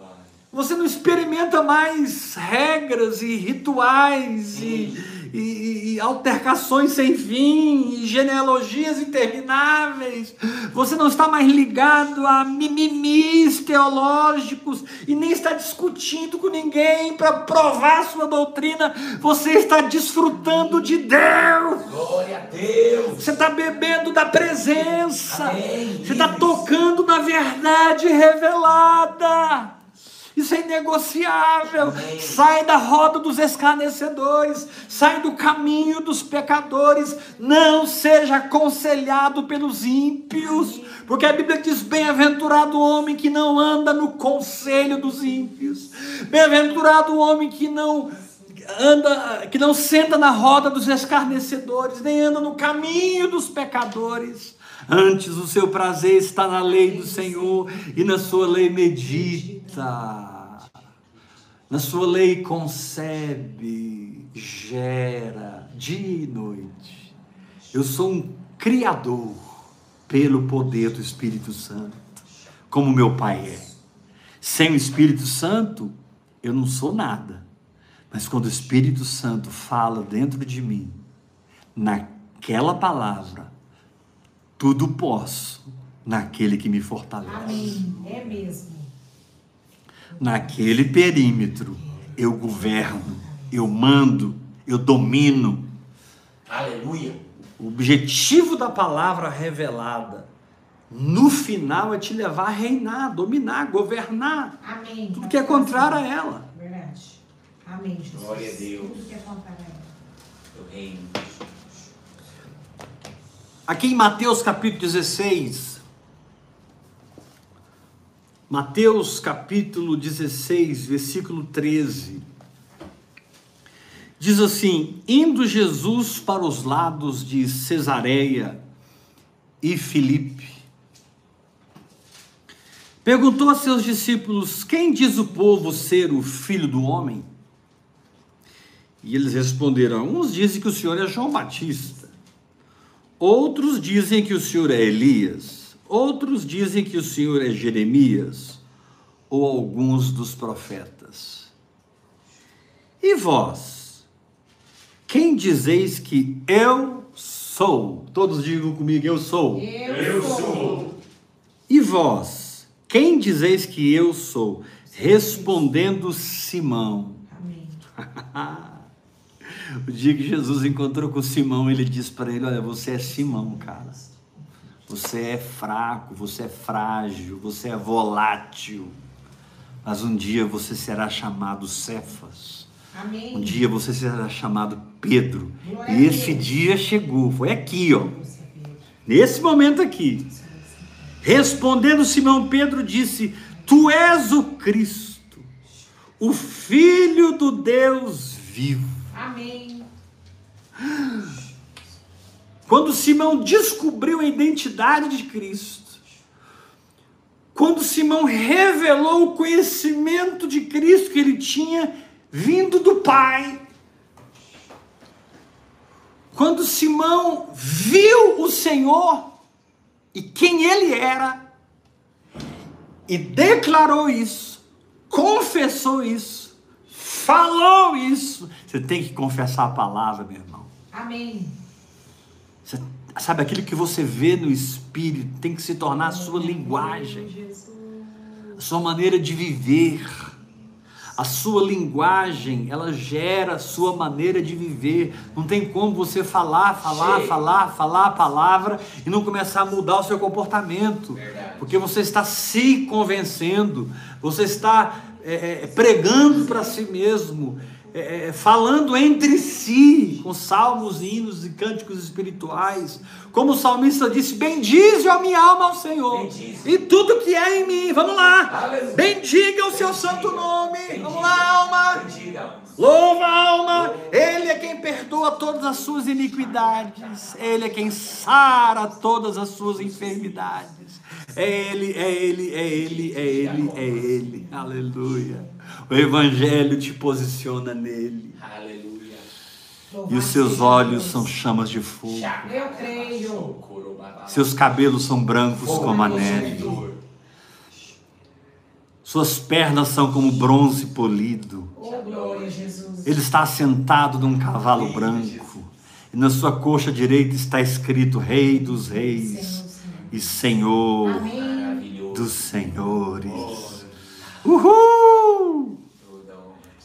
Você não experimenta mais regras e rituais e, e- e altercações sem fim, e genealogias intermináveis. Você não está mais ligado a mimimis teológicos e nem está discutindo com ninguém para provar sua doutrina. Você está desfrutando de Deus. Glória a Deus. Você está bebendo da presença. Amém. Você está tocando na verdade revelada. Isso é inegociável. Amém. Sai da roda dos escarnecedores. Sai do caminho dos pecadores. Não seja aconselhado pelos ímpios. Porque a Bíblia diz: Bem-aventurado o homem que não anda no conselho dos ímpios. Bem-aventurado o homem que não anda, que não senta na roda dos escarnecedores, nem anda no caminho dos pecadores. Antes o seu prazer está na lei do Senhor e na sua lei medita. Na sua lei concebe, gera dia e noite. Eu sou um criador pelo poder do Espírito Santo, como meu Pai é. Sem o Espírito Santo, eu não sou nada. Mas quando o Espírito Santo fala dentro de mim, naquela palavra, tudo posso naquele que me fortalece. Amém. É mesmo. Naquele perímetro, eu governo, eu mando, eu domino. Aleluia. O objetivo da palavra revelada, no final, é te levar a reinar, dominar, governar. Amém. Tudo que é contrário a ela. Verdade. Amém, Jesus. Glória a Deus. Tudo que é contrário a ela. Do reino. Aqui em Mateus capítulo 16, Mateus capítulo 16, versículo 13, diz assim: Indo Jesus para os lados de Cesareia e Filipe, perguntou a seus discípulos: Quem diz o povo ser o filho do homem? E eles responderam: Uns dizem que o Senhor é João Batista. Outros dizem que o Senhor é Elias, outros dizem que o Senhor é Jeremias, ou alguns dos profetas. E vós, quem dizeis que eu sou? Todos digam comigo, eu sou. Eu, sou. E vós, quem dizeis que eu sou? Respondendo Simão. Amém. <laughs> O dia que Jesus encontrou com Simão, ele disse para ele: Olha, você é Simão, cara. Você é fraco, você é frágil, você é volátil. Mas um dia você será chamado Cefas. Amém. Um dia você será chamado Pedro. E esse Deus. dia chegou. Foi aqui, ó. Nesse momento aqui. Respondendo Simão Pedro disse: Tu és o Cristo, o Filho do Deus vivo. Amém. Quando Simão descobriu a identidade de Cristo, quando Simão revelou o conhecimento de Cristo que ele tinha vindo do Pai, quando Simão viu o Senhor e quem ele era, e declarou isso, confessou isso, falou isso, você tem que confessar a palavra, meu irmão. Amém. Você- sabe, aquilo que você vê no Espírito tem que se tornar a sua linguagem, a sua maneira de viver, A sua linguagem, ela gera a sua maneira de viver. Não tem como você falar, falar, Sim. falar, falar a palavra e não começar a mudar o seu comportamento. Verdade. Porque você está se convencendo, você está é, é, pregando para si mesmo, é, é, falando entre si, com salmos, hinos e cânticos espirituais. Como o salmista disse: Bendize a minha alma ao Senhor, Bendize. e tudo que é em mim. Vamos lá, Aleluia. bendiga o seu Bendiga. santo nome. Bendiga. Vamos lá, alma. Bendiga. Louva a alma, Ele é quem perdoa todas as suas iniquidades, Ele é quem sara todas as suas enfermidades. É Ele, é Ele, é Ele, é Ele, é Ele. Aleluia. O Evangelho te posiciona nele. Aleluia. E os seus olhos são chamas de fogo. Eu creio. Seus cabelos são brancos como a neve. Suas pernas são como bronze polido. Oh. Ele está assentado num cavalo branco. E na sua coxa direita está escrito Rei dos Reis e Senhor Amém. Dos Senhores. Uhul!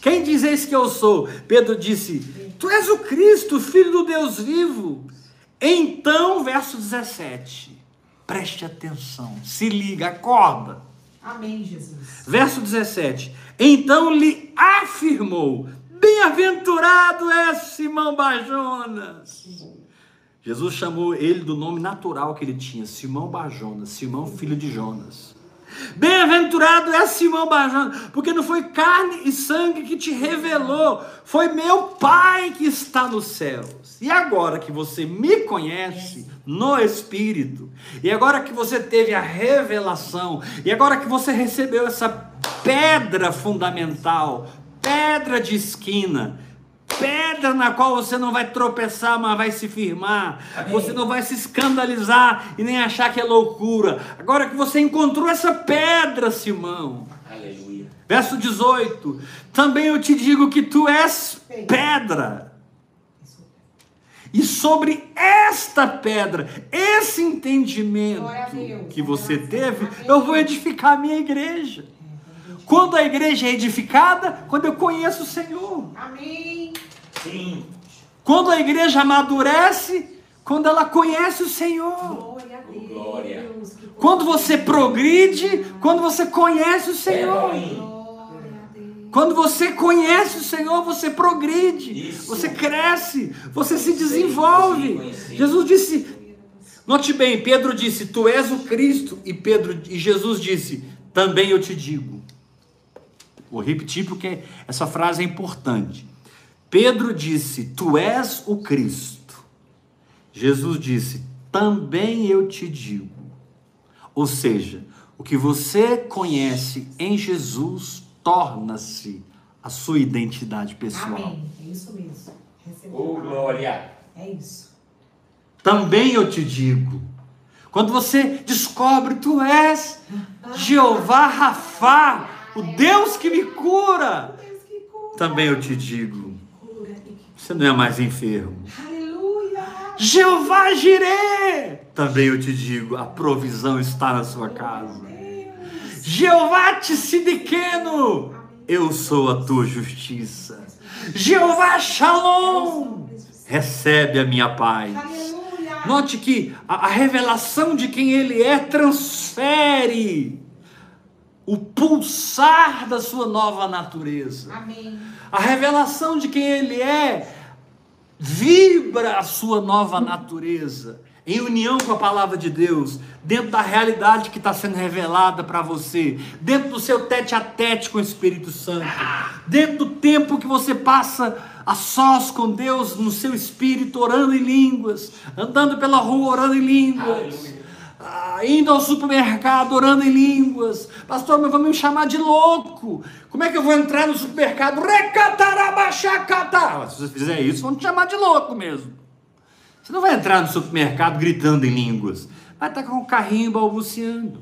Quem dizeis que eu sou? Pedro disse: Tu és o Cristo, filho do Deus vivo. Então, verso 17. Preste atenção, se liga, acorda. Amém, Jesus. Verso 17. Então lhe afirmou: Bem-aventurado é Simão Bajonas. Jesus chamou ele do nome natural que ele tinha, Simão Bajonas, Simão filho de Jonas. Bem-aventurado é Simão Bajonas, porque não foi carne e sangue que te revelou, foi meu Pai que está nos céus. E agora que você me conhece no Espírito, e agora que você teve a revelação, e agora que você recebeu essa pedra fundamental, pedra de esquina, pedra na qual você não vai tropeçar, mas vai se firmar. Amém. Você não vai se escandalizar e nem achar que é loucura. Agora que você encontrou essa pedra, Simão. Aleluia. Verso 18: Também eu te digo que tu és pedra. E sobre esta pedra, esse entendimento que você teve, eu vou edificar a minha igreja. Quando a igreja é edificada, quando eu conheço o Senhor. Amém. Sim. Quando a igreja amadurece, quando ela conhece o Senhor. Glória Quando você progride, quando você conhece o Senhor. Elohim. Glória a Deus. Quando você conhece o Senhor, você progride, Isso. você cresce, você se desenvolve. Jesus disse, note bem, Pedro disse, tu és o Cristo, e Pedro e Jesus disse, também eu te digo. Vou repetir porque essa frase é importante. Pedro disse, tu és o Cristo. Jesus disse, também eu te digo. Ou seja, o que você conhece em Jesus torna-se a sua identidade pessoal. Amém. É isso mesmo. Recebeu. Oh, glória. É isso. Também eu te digo, quando você descobre tu és Jeová Rafá, o Deus que me cura, Deus que cura. também eu te digo, você não é mais enfermo. Aleluia. Jeová Jirê, também eu te digo, a provisão está na sua casa. Jeová Tsidiqueno, eu sou a tua justiça. Jeová Shalom, recebe a minha paz. Note que a, a revelação de quem ele é transfere o pulsar da sua nova natureza. Amém. A revelação de quem ele é vibra a sua nova natureza em união com a palavra de Deus, dentro da realidade que está sendo revelada para você, dentro do seu tete a tete com o Espírito Santo, dentro do tempo que você passa a sós com Deus no seu espírito, orando em línguas, andando pela rua orando em línguas. Ah, indo ao supermercado orando em línguas. Pastor, mas vão me chamar de louco. Como é que eu vou entrar no supermercado? Recatarabachacata. Se você fizer isso, vão te chamar de louco mesmo. Você não vai entrar no supermercado gritando em línguas. Vai estar com o carrinho balbuciando.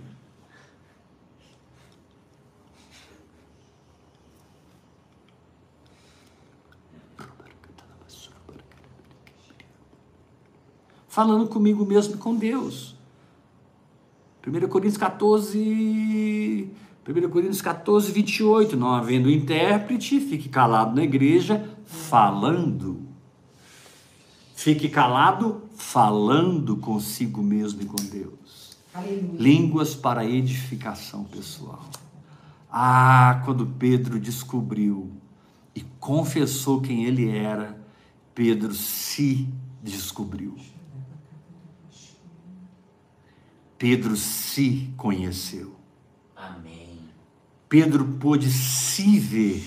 Falando comigo mesmo e com Deus. 1 Coríntios 14, 1 Coríntios 14, 28. Não havendo intérprete, fique calado na igreja, falando. Fique calado, falando consigo mesmo e com Deus. Aleluia. Línguas para edificação pessoal. Ah, quando Pedro descobriu e confessou quem ele era, Pedro se descobriu. Pedro se conheceu. Amém. Pedro pôde se ver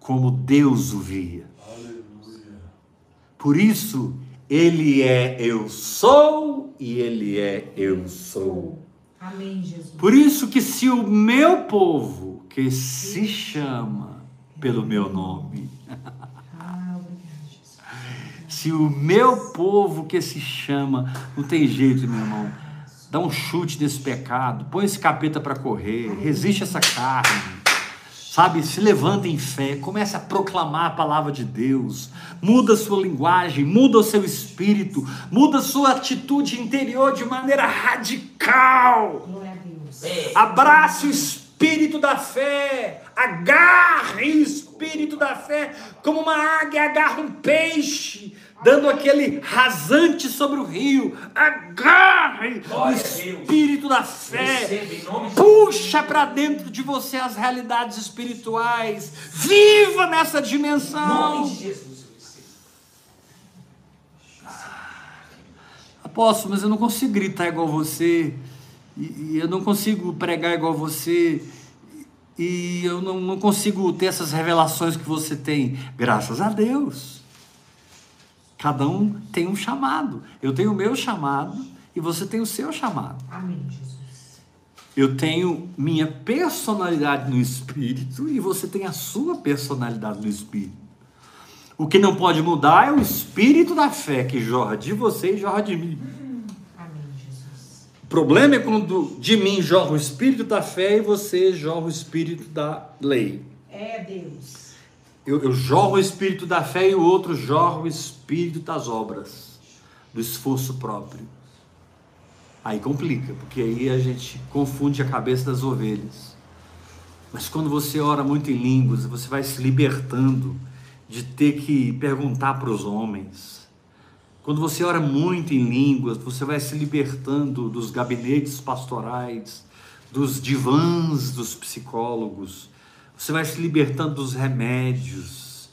como Deus o via. Por isso, ele é eu sou e ele é eu sou. Amém, Jesus. Por isso que se o meu povo, que se chama pelo meu nome, Ah, se o meu povo que se chama, não tem jeito, meu irmão. Dá um chute nesse pecado, põe esse capeta para correr, resiste essa carne. Sabe, se levanta em fé, comece a proclamar a palavra de Deus, muda a sua linguagem, muda o seu espírito, muda a sua atitude interior de maneira radical. Abrace o espírito da fé. Agarre o espírito da fé como uma águia agarra um peixe, dando aquele rasante sobre o rio. Agarre o Glória Deus. espírito da fé. Puxa para dentro de você as realidades espirituais. Viva nessa dimensão. Apóstolo, mas eu não consigo gritar igual você, e, e eu não consigo pregar igual você, e eu não, não consigo ter essas revelações que você tem. Graças a Deus. Cada um tem um chamado. Eu tenho o meu chamado e você tem o seu chamado. Amém, Jesus. Eu tenho minha personalidade no espírito e você tem a sua personalidade no espírito. O que não pode mudar é o espírito da fé que jorra de você e jorra de mim. Amém, Jesus. O problema é quando de mim jorra o espírito da fé e você jorra o espírito da lei. É Deus. Eu, eu jorro o espírito da fé e o outro jorra o espírito das obras, do esforço próprio. Aí complica, porque aí a gente confunde a cabeça das ovelhas. Mas quando você ora muito em línguas, você vai se libertando de ter que perguntar para os homens. Quando você ora muito em línguas, você vai se libertando dos gabinetes pastorais, dos divãs dos psicólogos, você vai se libertando dos remédios,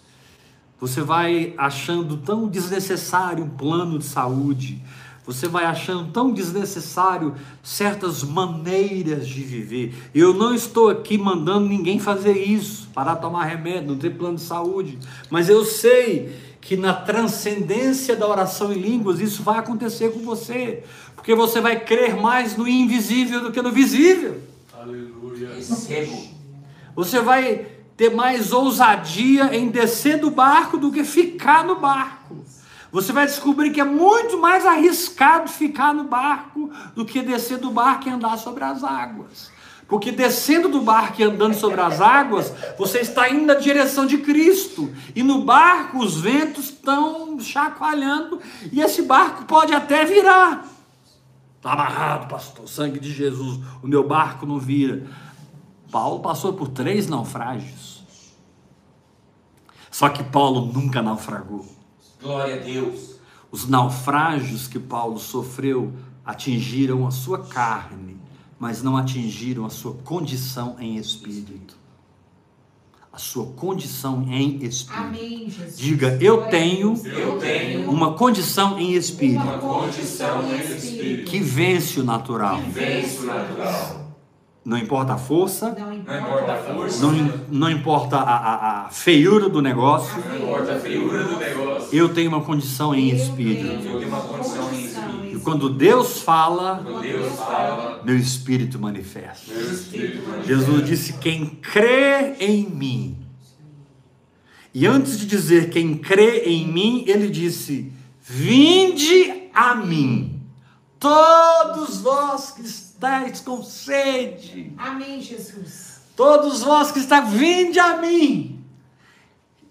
você vai achando tão desnecessário um plano de saúde, você vai achando tão desnecessário certas maneiras de viver. Eu não estou aqui mandando ninguém fazer isso, parar de tomar remédio, não ter plano de saúde, mas eu sei que na transcendência da oração em línguas isso vai acontecer com você, porque você vai crer mais no invisível do que no visível. Recebo. Você vai ter mais ousadia em descer do barco do que ficar no barco. Você vai descobrir que é muito mais arriscado ficar no barco do que descer do barco e andar sobre as águas. Porque descendo do barco e andando sobre as águas, você está indo na direção de Cristo. E no barco os ventos estão chacoalhando e esse barco pode até virar. Está amarrado, pastor, sangue de Jesus, o meu barco não vira. Paulo passou por três naufrágios. Só que Paulo nunca naufragou. Glória a Deus. Os naufrágios que Paulo sofreu atingiram a sua carne, mas não atingiram a sua condição em espírito. A sua condição em espírito. Amém, Jesus. Diga, eu tenho Eu tenho uma condição em espírito Uma condição em espírito. que vence o natural. venço natural. Não importa a força, Não importa a força. não, não importa a, a- a feiura do negócio, Não importa a feiura do negócio. eu tenho uma condição em espírito. Eu tenho uma condição em espírito. E quando Deus fala, Quando Deus fala, meu espírito manifesta. meu espírito manifesta. Jesus disse: Quem crê em mim. E antes de dizer quem crê em mim, ele disse: Vinde a mim, todos vós que estáis com sede, Amém, Jesus. todos vós que estáis, vinde a mim.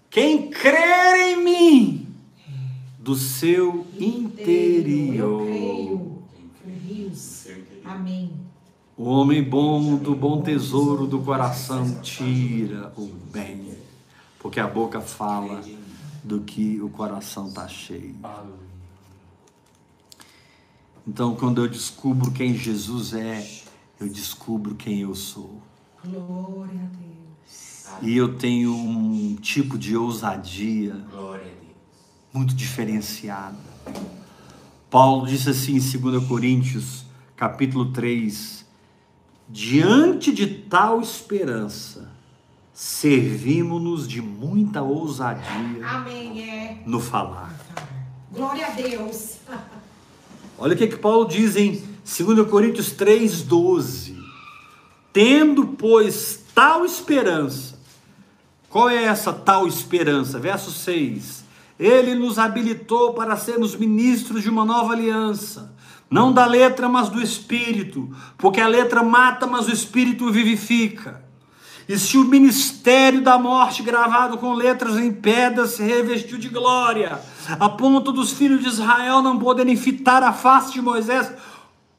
Quem crer em mim, do seu Eu interior. Rios. Amém. O homem bom do bom tesouro do coração tira o bem, porque a boca fala do que o coração está cheio. Então, quando eu descubro quem Jesus é, eu descubro quem eu sou. Glória a Deus. E eu tenho um tipo de ousadia Glória a Deus. muito diferenciada. Paulo disse assim em 2 Coríntios, capítulo 3, diante de tal esperança, servimos-nos de muita ousadia Amém. É. no falar. Glória a Deus. Olha o que, que Paulo diz em 2 Coríntios 3,12. Tendo, pois, tal esperança. Qual é essa tal esperança? Verso 6. Ele nos habilitou para sermos ministros de uma nova aliança, não da letra, mas do espírito, porque a letra mata, mas o espírito vivifica. E se o ministério da morte, gravado com letras em pedra, se revestiu de glória, a ponto dos filhos de Israel não poderem fitar a face de Moisés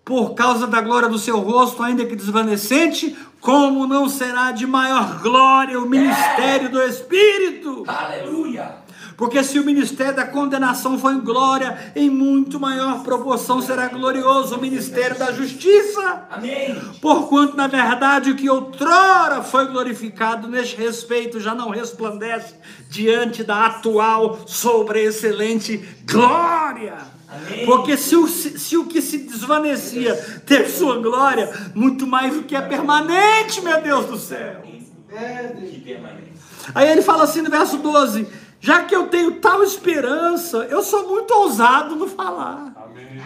por causa da glória do seu rosto, ainda que desvanecente, como não será de maior glória o ministério do Espírito? Aleluia. Porque se o ministério da condenação foi em glória, em muito maior proporção será glorioso o ministério da justiça. Amém. Porquanto, na verdade, o que outrora foi glorificado neste respeito já não resplandece diante da atual sobreexcelente glória. Amém. Porque se o, se, o que se desvanecia ter sua glória, muito mais o que é permanente, meu Deus do céu. É. Que permanente. Aí ele fala assim no verso 12: Já que eu tenho tal esperança, eu sou muito ousado no falar.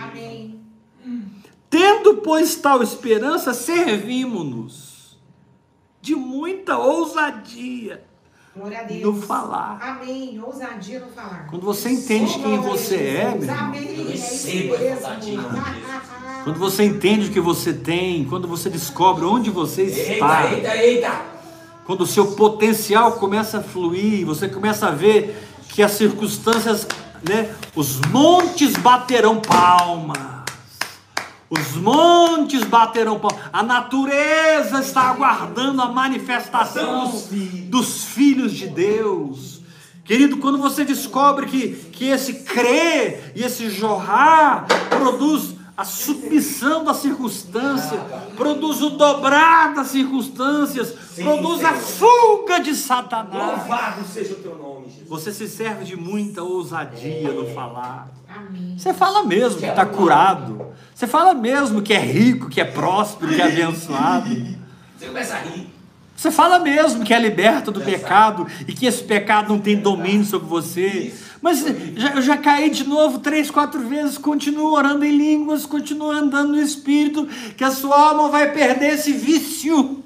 Amém. Tendo, pois, tal esperança, servimos-nos de muita ousadia Glória a Deus. no falar. Amém. Ousadia no falar. Quando você entende quem você é, meu irmão, Amém. Eu É nome de Jesus. quando você entende o que você tem, quando você descobre onde você está, Eita, eita, eita. Quando o seu potencial começa a fluir, você começa a ver que as circunstâncias, né, os montes baterão palmas. Os montes baterão palmas. A natureza está aguardando a manifestação dos filhos de Deus. Querido, quando você descobre que, que esse crer e esse jorrar produz a submissão da circunstância, produz o dobrar das circunstâncias, produz a fuga de Satanás. Louvado seja o teu nome, Jesus. Você se serve de muita ousadia no falar. Amém. Você fala mesmo que está curado. Você fala mesmo que é rico, que é próspero, que é abençoado. Você começa a rir. Você fala mesmo que é liberto do pecado e que esse pecado não tem domínio sobre você. Mas já- eu já caí de novo três, quatro vezes, continuo orando em línguas, continuo andando no Espírito, que a sua alma vai perder esse vício.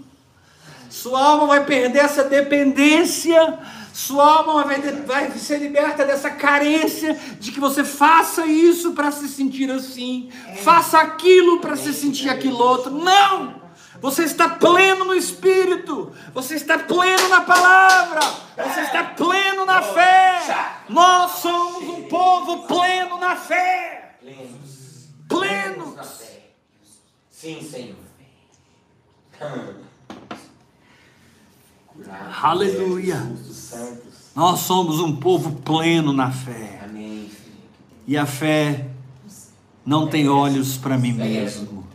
Sua alma vai perder essa dependência. Sua alma vai, vai ser liberta dessa carência de que você faça isso para se sentir assim, faça aquilo para se sentir aquilo outro. Não! Você está pleno no Espírito, você está pleno na palavra, você está pleno na fé. Nós somos um povo pleno na fé. Plenos. Plenos. na fé. Sim, Senhor. Aleluia. Nós somos um povo pleno na fé. Amém. E a fé não tem olhos para mim mesmo.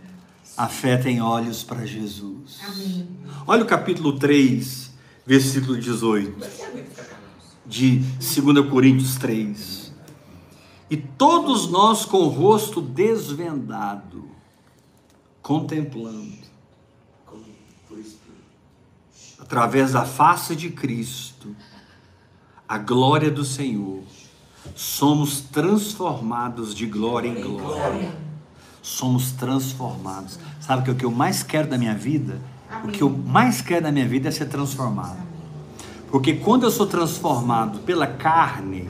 A fé tem olhos para Jesus. Amém. Olha o capítulo 3, versículo 18 Como é que você aguenta ficar calado? de 2 Coríntios 3. E todos nós com o rosto desvendado, contemplando, através da face de Cristo, a glória do Senhor, somos transformados de glória em glória. Somos transformados. Sabe que o que eu mais quero da minha vida? O que eu mais quero da minha vida é ser transformado. Porque quando eu sou transformado pela carne,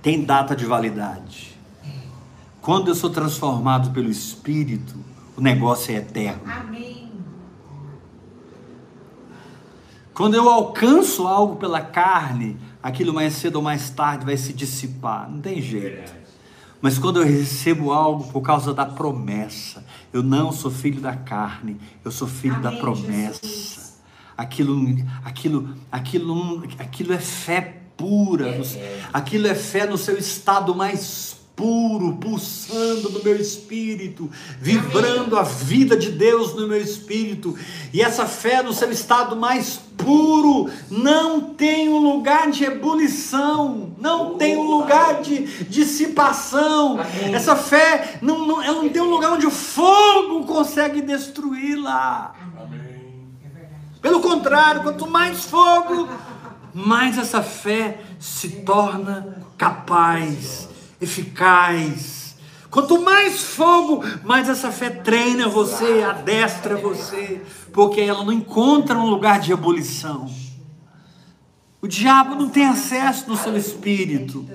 tem data de validade. Quando eu sou transformado pelo Espírito, o negócio é eterno. Amém. Quando eu alcanço algo pela carne, aquilo mais cedo ou mais tarde vai se dissipar. Não tem jeito. Mas quando eu recebo algo por causa da promessa, eu não sou filho da carne, eu sou filho da Amém, promessa. Jesus. Aquilo, aquilo, aquilo, aquilo é fé pura. Aquilo é fé no seu estado mais puro, pulsando no meu espírito, vibrando a vida de Deus no meu espírito. E essa fé no seu estado mais puro não tem um lugar de ebulição, não tem um lugar de dissipação. Essa fé não, não, ela não tem um lugar onde o fogo consegue destruí-la. Pelo contrário, quanto mais fogo, mais essa fé se torna capaz, eficaz. Quanto mais fogo, mais essa fé treina você, adestra você, porque ela não encontra um lugar de ebulição. O diabo não tem acesso no seu espírito.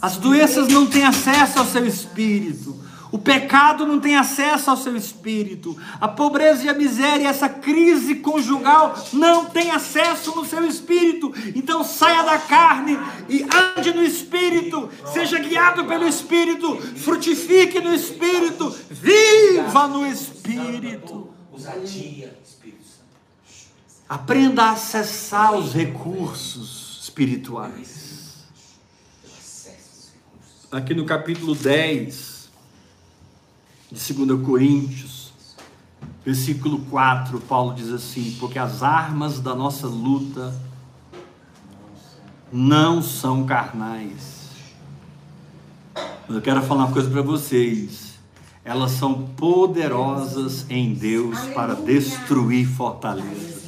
As doenças não têm acesso ao seu espírito. O pecado não tem acesso ao seu espírito. A pobreza e a miséria, essa crise conjugal não tem acesso no seu espírito. Então saia da carne e ande no espírito. Seja guiado pelo espírito. Frutifique no espírito. Viva no espírito. Aprenda a acessar os recursos espirituais. Aqui no capítulo 10 de 2 Coríntios, versículo 4, Paulo diz assim: Porque as armas da nossa luta não são carnais. Mas eu quero falar uma coisa para vocês. Elas são poderosas em Deus para destruir fortalezas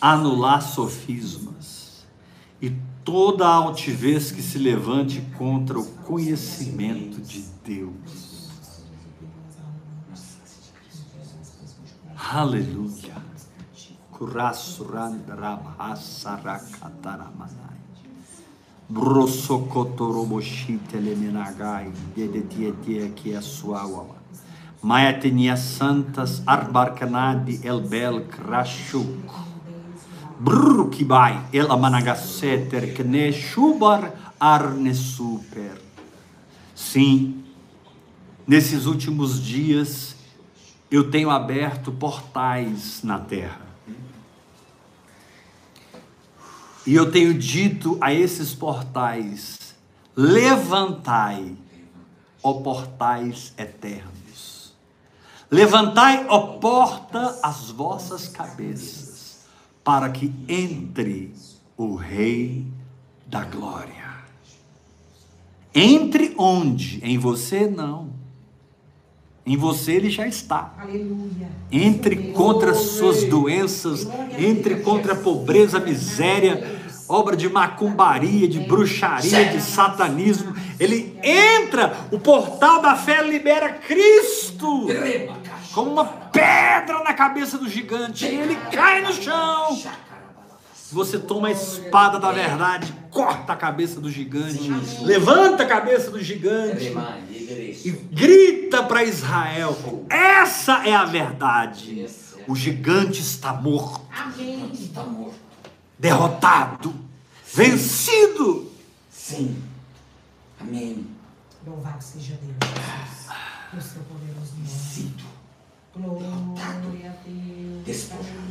anular sofismas e toda a altivez que se levante contra o conhecimento de Deus. Aleluia. Maetenia santas arbarcanadi elbel krashuk. Brrukibai el amanagaseter kne shubar arne super. Sim, nesses últimos dias eu tenho aberto portais na terra. E eu tenho dito a esses portais: levantai, ó portais eternos. Levantai, ó porta, as vossas cabeças, para que entre o Rei da Glória. Entre onde? Em você não. Em você ele já está. Aleluia. Entre contra as suas doenças, entre contra a pobreza, a miséria, obra de macumbaria, de bruxaria, de satanismo. Ele entra, o portal da fé libera Cristo como uma pedra na cabeça do gigante. E ele cai no chão. Você toma a espada da verdade, corta a cabeça do gigante, levanta a cabeça do gigante lidereço. E grita para Israel: essa é a verdade. O gigante está morto, Amém. Está morto. derrotado, vencido. Sim. Amém. Louvado seja Deus, Jesus. No seu poderoso nome. Sinto. Glória a Deus. Despojado.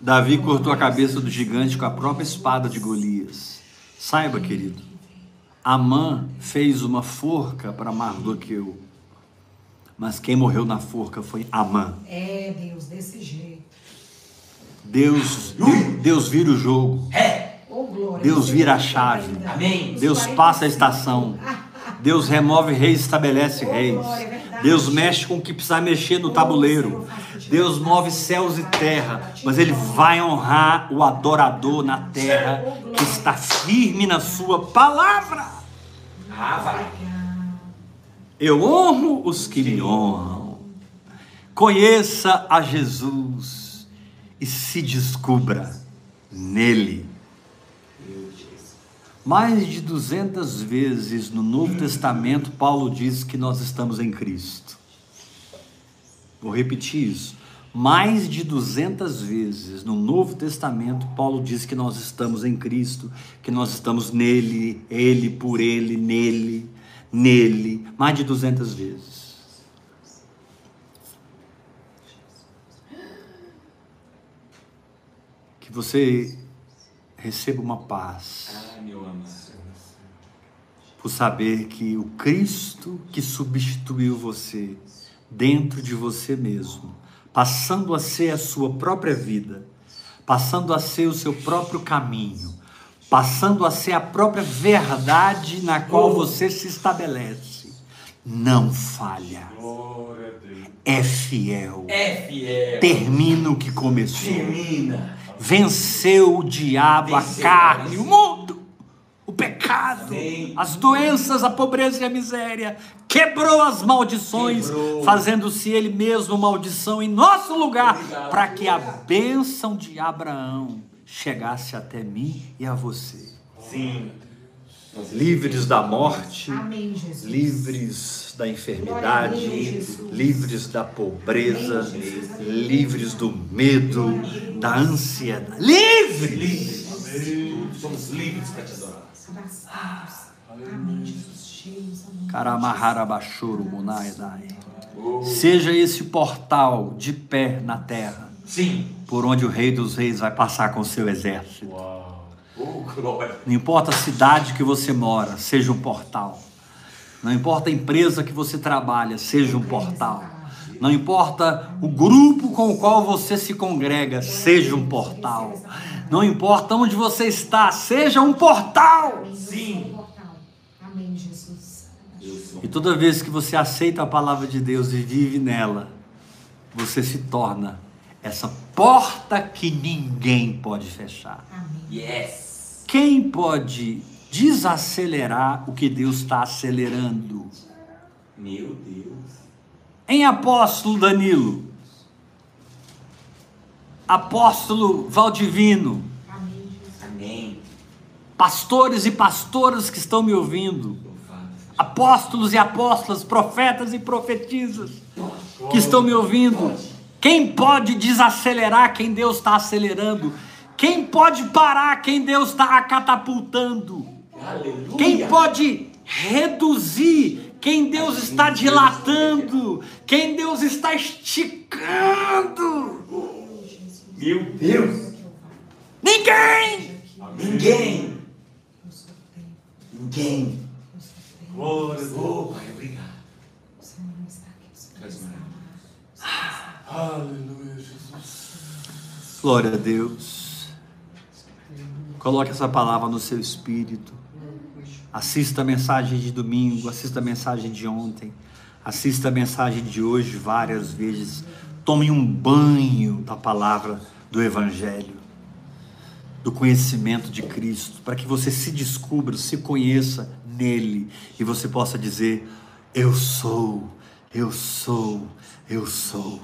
Davi cortou a cabeça do gigante com a própria espada de Golias. Saiba, querido, Amã fez uma forca para Mardoqueu, mas quem morreu na forca foi Amã. É, Deus, desse jeito. Deus, Deus vira o jogo, glória. Deus vira a chave. 40. Amém. Deus passa a estação. Deus remove reis e estabelece reis. Deus mexe com o que precisar mexer no tabuleiro. Deus move céus e terra, mas Ele vai honrar o adorador na terra que está firme na Sua palavra. Ah. Eu honro os que me honram. Conheça a Jesus e se descubra nele. Mais de 200 vezes no Novo Testamento, Paulo diz que nós estamos em Cristo. Vou repetir isso. Mais de 200 vezes no Novo Testamento, Paulo diz que nós estamos em Cristo, que nós estamos nele, ele por ele, nele, nele, mais de 200 vezes. Que você receba uma paz amado. por saber que o Cristo que substituiu você dentro de você mesmo, passando a ser a sua própria vida, passando a ser o seu próprio caminho, passando a ser a própria verdade na qual você se estabelece, não falha, é fiel, É fiel. termina o que começou. Termina. Venceu o diabo, a Venceu, carne, venceu. o mundo, o pecado, as doenças, a pobreza e a miséria. Quebrou as maldições, fazendo-se ele mesmo maldição em nosso lugar, para que a bênção de Abraão chegasse até mim e a você. Sim. Livres da morte, Amém, Jesus. livres da enfermidade, Deus, livres da pobreza, Amém, Jesus. livres do medo, da ansiedade. Livres! Livres. Somos livres para te adorar. Abraçados. Amém, Jesus. Cheios, amém. Karamarabachuru Munaidai. Seja esse portal de pé na terra, Sim. por onde o Rei dos Reis vai passar com seu exército. Oh. Não importa a cidade que você mora, seja um portal. Não importa a empresa que você trabalha, seja um portal. Não importa o grupo com o qual você se congrega, seja um portal. Não importa onde você está, seja um portal. Sim. E toda vez que você aceita a palavra de Deus e vive nela, você se torna essa porta que ninguém pode fechar. Amém. Yes. Quem pode desacelerar o que Deus está acelerando? Meu Deus. Em apóstolo Danilo, apóstolo Valdivino, Amém, pastores e pastoras que estão me ouvindo, apóstolos e apóstolas, profetas e profetisas que estão me ouvindo. Quem pode desacelerar quem Deus está acelerando? Quem pode parar quem Deus está catapultando? Aleluia. Quem pode reduzir quem Deus está dilatando? Quem Deus está esticando? Meu Deus. Ninguém! Ninguém. Eu sou o tempo. Ninguém. Tempo. Glória. Oh, Pai, obrigado. Aleluia, Jesus. Glória a Deus. Coloque essa palavra no seu espírito. Assista a mensagem de domingo, assista a mensagem de ontem, assista a mensagem de hoje várias vezes. Tome um banho da palavra do Evangelho, do conhecimento de Cristo, para que você se descubra, se conheça nele e você possa dizer: Eu sou, eu sou, eu sou.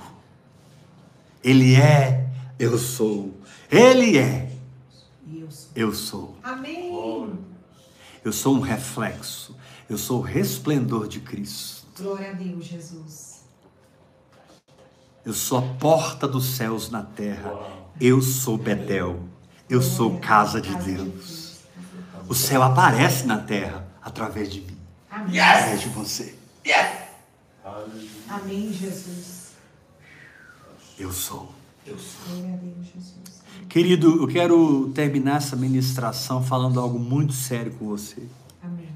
Ele é, eu sou. Ele é, eu sou. Amém. Eu sou um reflexo. Eu sou o resplendor de Cristo. Glória a Deus, Jesus. Eu sou a porta dos céus na terra. Eu sou Betel. Eu sou casa de Deus. O céu aparece na terra através de mim, Amém. através de você. Amém, Jesus. Eu sou. Eu sou. Glória a Deus, Jesus. Querido, eu quero terminar essa ministração falando algo muito sério com você. Amém.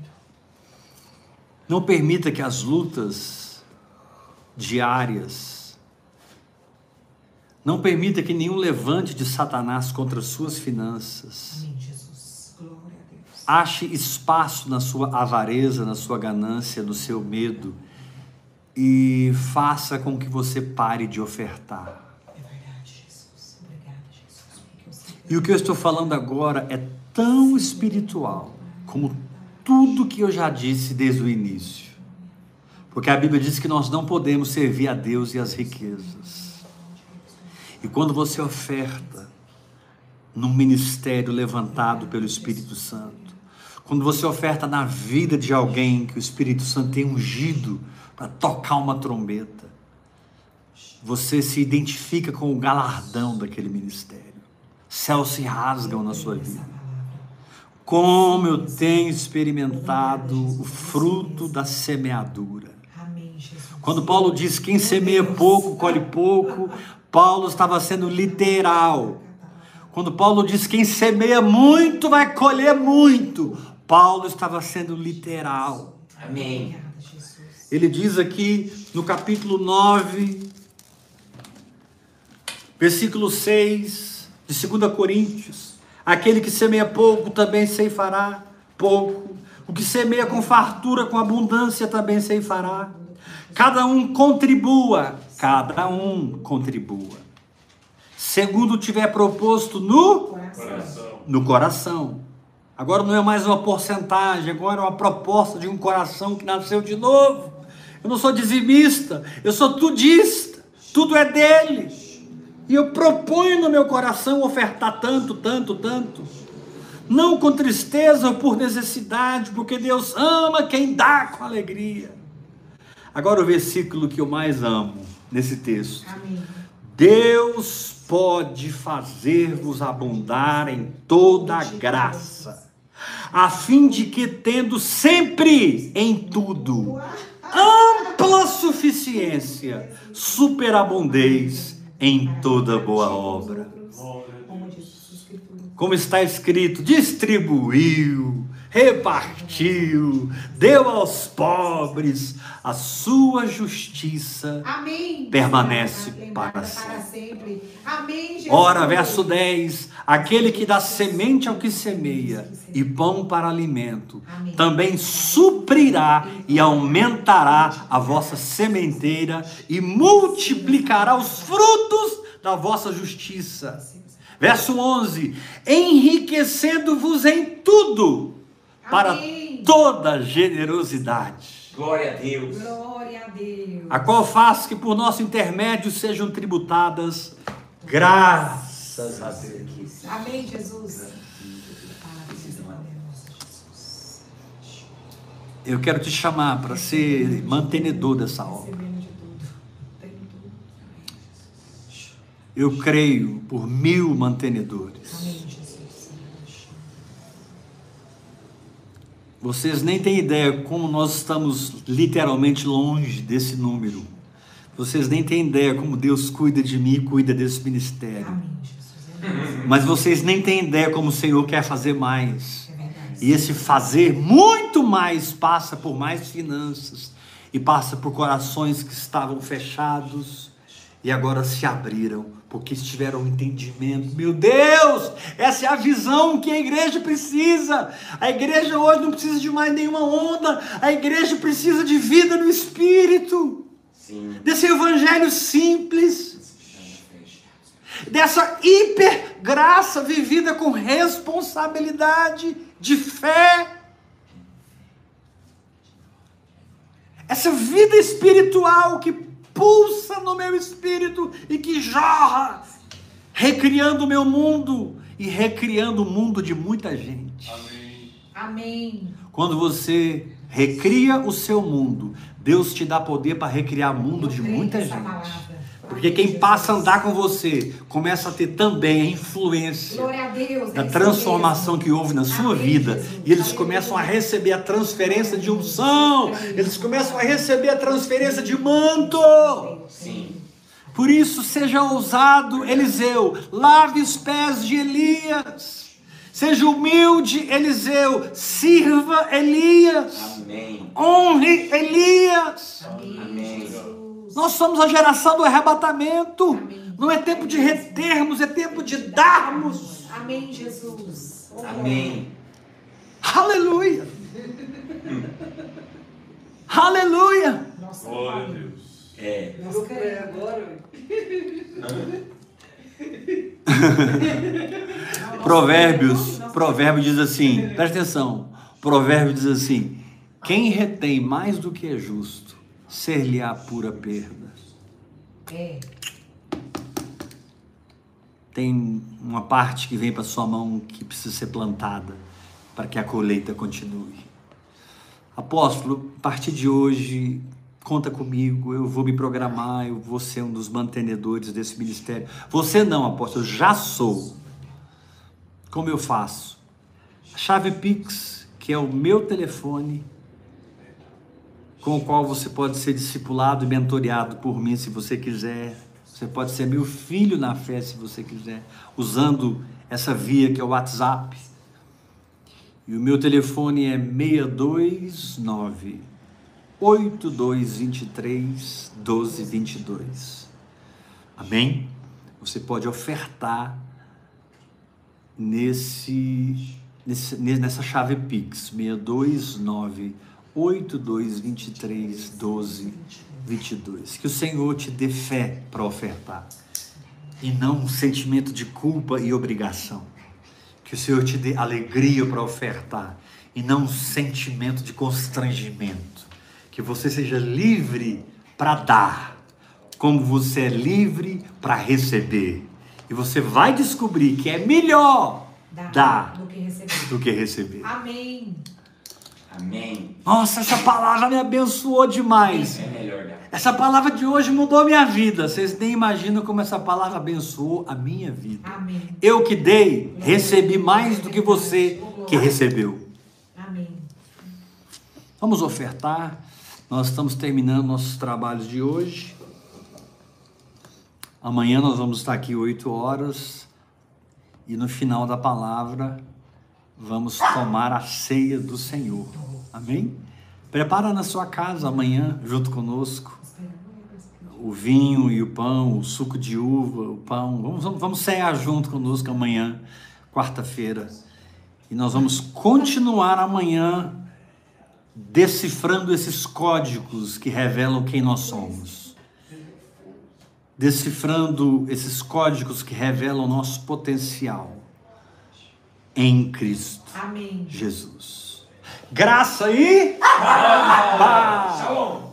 Não permita que as lutas diárias, não permita que nenhum levante de Satanás contra suas finanças Amém, Jesus. Glória a Deus. ache espaço na sua avareza, na sua ganância, no seu medo e faça com que você pare de ofertar. É verdade, Jesus. Obrigada, Jesus. Porque eu sei E o que eu estou falando agora é tão espiritual como tudo que eu já disse desde o início. Porque a Bíblia diz que nós não podemos servir a Deus e as riquezas. E quando você oferta num ministério levantado pelo Espírito Santo, quando você oferta na vida de alguém que o Espírito Santo tem ungido para tocar uma trombeta, você se identifica com o galardão daquele ministério. Céus se rasgam na sua vida. Como eu tenho experimentado o fruto da semeadura. Quando Paulo diz quem semeia pouco, colhe pouco, Paulo estava sendo literal. Quando Paulo diz quem semeia muito vai colher muito, Paulo estava sendo literal. Amém. Ele diz aqui no capítulo 9, versículo 6 de 2 Coríntios: Aquele que semeia pouco também ceifará pouco, o que semeia com fartura, com abundância também ceifará. Cada um contribua, cada um contribua, segundo tiver proposto no Coração. no coração. Agora não é mais uma porcentagem, agora é uma proposta de um coração que nasceu de novo. Eu não sou dizimista, eu sou tudista. Tudo é dele. E eu proponho no meu coração ofertar tanto, tanto, tanto. Não com tristeza ou por necessidade, porque Deus ama quem dá com alegria. Agora o versículo que eu mais amo nesse texto. Amém. Deus pode fazer-vos abundar em toda a graça, a fim de que, tendo sempre em tudo ampla suficiência, superabundeis em toda boa obra. Como está escrito, distribuiu, repartiu, deu aos pobres, a sua justiça Amém. Permanece Lembrada para para sempre. Amém. Ora, verso 10: aquele que dá semente ao que semeia e pão para alimento, Amém. também suprirá e aumentará a vossa sementeira e multiplicará os frutos da vossa justiça. Verso 11: enriquecendo-vos em tudo para Amém. toda generosidade Glória a Deus. Glória a Deus. a qual faz que por nosso intermédio sejam tributadas graças a Deus. Amém, Jesus. Eu quero te chamar para ser mantenedor dessa obra. Eu creio por mil mantenedores. Amém, Jesus. Vocês nem têm ideia como nós estamos literalmente longe desse número. Vocês nem têm ideia como Deus cuida de mim e cuida desse ministério. Amém, Jesus. É. Mas vocês nem têm ideia como o Senhor quer fazer mais. É. E esse fazer muito mais passa por mais finanças e passa por corações que estavam fechados e agora se abriram porque tiveram um entendimento. Meu Deus, essa é a visão que a igreja precisa. A igreja hoje não precisa de mais nenhuma onda. A igreja precisa de vida no espírito, Sim. desse evangelho simples dessa hiper graça vivida com responsabilidade, de fé. Essa vida espiritual que pulsa no meu espírito e que jorra, recriando o meu mundo e recriando o mundo de muita gente. Amém. Quando você recria o seu mundo, Deus te dá poder para recriar o mundo de Eu creio muita gente. palavra. Porque quem passa a andar com você começa a ter também a influência a Deus. da é transformação que houve na sua vida. E eles começam a receber a transferência de unção, eles começam a receber a transferência de manto. Sim. Por isso, seja ousado, Eliseu, lave os pés de Elias. Seja humilde, Eliseu, sirva Elias. Amém. Honre Elias. Amém. Nós somos a geração do arrebatamento. Amém. Não é tempo de retermos, é tempo de darmos. Amém, Jesus. Oh, Amém. Aleluia. Aleluia. Nossa, Glória a. Deus. É. Creio queremos. agora, Nossa, <laughs> Provérbios, provérbio diz assim, presta atenção. Provérbio diz assim: quem retém mais do que é justo, ser-lhe-á pura perda. É. Tem uma parte que vem para sua mão que precisa ser plantada para que a colheita continue. Apóstolo, a partir de hoje, conta comigo, eu vou me programar, eu vou ser um dos mantenedores desse ministério. Você não, apóstolo, eu já sou. Como eu faço? A chave Pix, que é o meu telefone, com o qual você pode ser discipulado e mentoreado por mim se você quiser. Você pode ser meu filho na fé se você quiser, usando essa via que é o WhatsApp. E o meu telefone é 629 8223 1222. Amém? Você pode ofertar nesse, nesse nessa chave Pix 629 8223 1222. Que o Senhor te dê fé para ofertar e não um sentimento de culpa e obrigação. Que o Senhor te dê alegria para ofertar e não um sentimento de constrangimento. Que você seja livre para dar, como você é livre para receber. E você vai descobrir que é melhor Dá dar do que receber. do que receber. Amém. Amém. Nossa, essa palavra me abençoou demais. É melhor dar. Essa palavra de hoje mudou a minha vida. Vocês nem imaginam como essa palavra abençoou a minha vida. Amém. Eu que dei, recebi mais do que você que recebeu. Amém. Vamos ofertar. Nós estamos terminando nossos trabalhos de hoje. Amanhã nós vamos estar aqui 8 horas. E no final da palavra, vamos tomar a ceia do Senhor. Amém? Prepara na sua casa amanhã, junto conosco, o vinho e o pão, o suco de uva, o pão. Vamos, vamos, cear junto conosco amanhã, quarta-feira. E nós vamos continuar amanhã decifrando esses códigos que revelam quem nós somos. Decifrando esses códigos que revelam o nosso potencial em Cristo Amém. Jesus. Graça e paz. Shalom.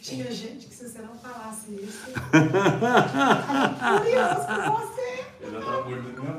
Tinha gente que se você não falasse isso. Curioso com você. Eu já tô morto do meu